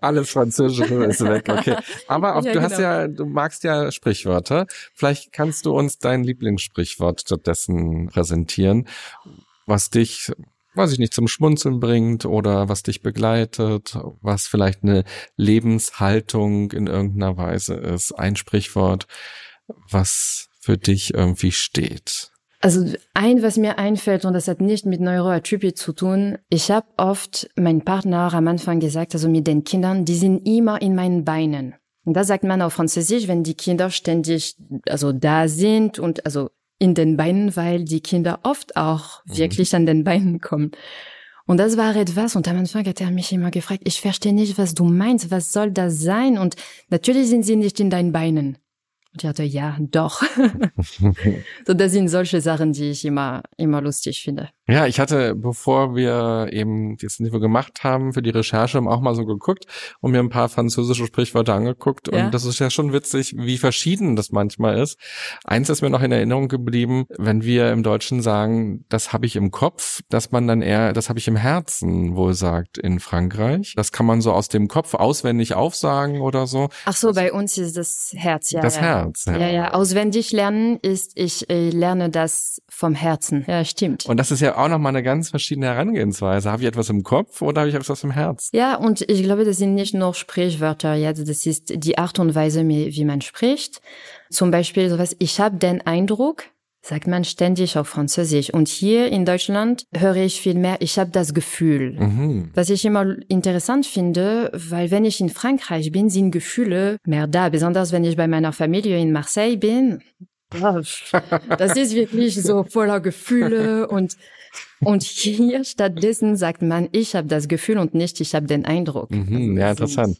Alles Französische ist weg, okay. Aber auch, Ja, du hast genau. ja, du magst ja Sprichwörter. Vielleicht kannst du uns dein Lieblingssprichwort stattdessen präsentieren, was dich, weiß ich nicht, zum Schmunzeln bringt oder was dich begleitet, was vielleicht eine Lebenshaltung in irgendeiner Weise ist. Ein Sprichwort, was für dich irgendwie steht. also ein, was mir einfällt, und das hat nicht mit Neuroatypie zu tun, ich habe oft mein Partner am Anfang gesagt, also mit den Kindern, die sind immer in meinen Beinen. Und da sagt man auf Französisch, wenn die Kinder ständig also da sind und also in den Beinen, weil die Kinder oft auch Mhm. wirklich an den Beinen kommen. Und das war etwas, und am Anfang hat er mich immer gefragt, ich verstehe nicht, was du meinst, was soll das sein? Und natürlich sind sie nicht in deinen Beinen. Und ich hatte, ja, doch. so, das sind solche Sachen, die ich immer, immer lustig finde. Ja, ich hatte, bevor wir eben das Niveau gemacht haben für die Recherche, auch mal so geguckt und mir ein paar französische Sprichwörter angeguckt. Und Ja. das ist ja schon witzig, wie verschieden das manchmal ist. Eins ist mir noch in Erinnerung geblieben, wenn wir im Deutschen sagen, das habe ich im Kopf, dass man dann eher, das habe ich im Herzen wohl sagt in Frankreich. Das kann man so aus dem Kopf auswendig aufsagen oder so. Ach so, bei uns ist das Herz, ja. das ja. Herz. Ja, ja, auswendig lernen ist, ich äh, lerne das vom Herzen. Ja, stimmt. Und das ist ja auch nochmal eine ganz verschiedene Herangehensweise. Habe ich etwas im Kopf oder habe ich etwas im Herz? Ja, und ich glaube, das sind nicht nur Sprichwörter jetzt, das ist die Art und Weise, wie wie man spricht. Zum Beispiel sowas, ich habe den Eindruck, sagt man ständig auf Französisch. Und hier in Deutschland höre ich viel mehr, ich habe das Gefühl. Mhm. Was ich immer interessant finde, weil wenn ich in Frankreich bin, sind Gefühle mehr da, besonders wenn ich bei meiner Familie in Marseille bin. Das ist wirklich so voller Gefühle und und hier stattdessen sagt man, ich habe das Gefühl und nicht, ich habe den Eindruck. Mhm, Also ja, interessant.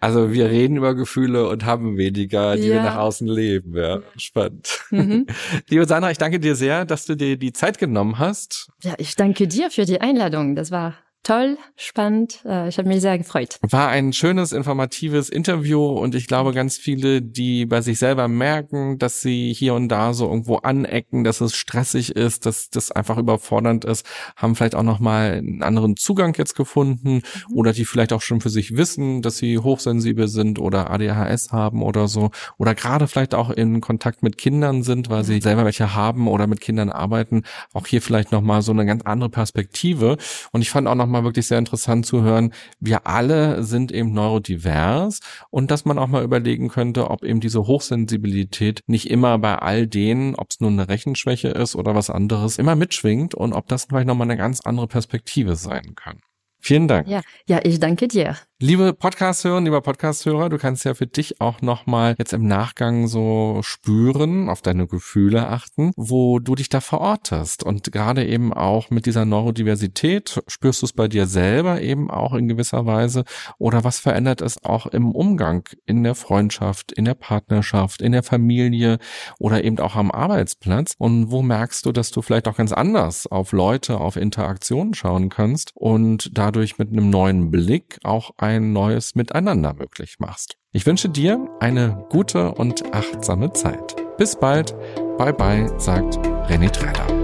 Also wir reden über Gefühle und haben weniger, die wir Ja. nach außen leben. Ja, spannend. Mhm. Liebe Sandra, ich danke dir sehr, dass du dir die Zeit genommen hast. Ja, ich danke dir für die Einladung. Das war toll, spannend. Äh, Ich habe mich sehr gefreut. War ein schönes, informatives Interview und ich glaube, ganz viele, die bei sich selber merken, dass sie hier und da so irgendwo anecken, dass es stressig ist, dass das einfach überfordernd ist, haben vielleicht auch nochmal einen anderen Zugang jetzt gefunden oder die vielleicht auch schon für sich wissen, dass sie hochsensibel sind oder ADHS haben oder so oder gerade vielleicht auch in Kontakt mit Kindern sind, weil sie selber welche haben oder mit Kindern arbeiten. Auch hier vielleicht nochmal so eine ganz andere Perspektive. Und ich fand auch nochmal wirklich sehr interessant zu hören, wir alle sind eben neurodivers und dass man auch mal überlegen könnte, ob eben diese Hochsensibilität nicht immer bei all denen, ob es nur eine Rechenschwäche ist oder was anderes, immer mitschwingt und ob das vielleicht nochmal eine ganz andere Perspektive sein kann. Vielen Dank. Ja, ja, ich danke dir. Liebe Podcast-Hörer, lieber Podcast-Hörer, du kannst ja für dich auch nochmal jetzt im Nachgang so spüren, auf deine Gefühle achten, wo du dich da verortest. Und gerade eben auch mit dieser Neurodiversität spürst du es bei dir selber eben auch in gewisser Weise. Oder was verändert es auch im Umgang, in der Freundschaft, in der Partnerschaft, in der Familie oder eben auch am Arbeitsplatz? Und wo merkst du, dass du vielleicht auch ganz anders auf Leute, auf Interaktionen schauen kannst und dadurch mit einem neuen Blick auch ein neues Miteinander möglich machst. Ich wünsche dir eine gute und achtsame Zeit. Bis bald. Bye bye, sagt René Träder.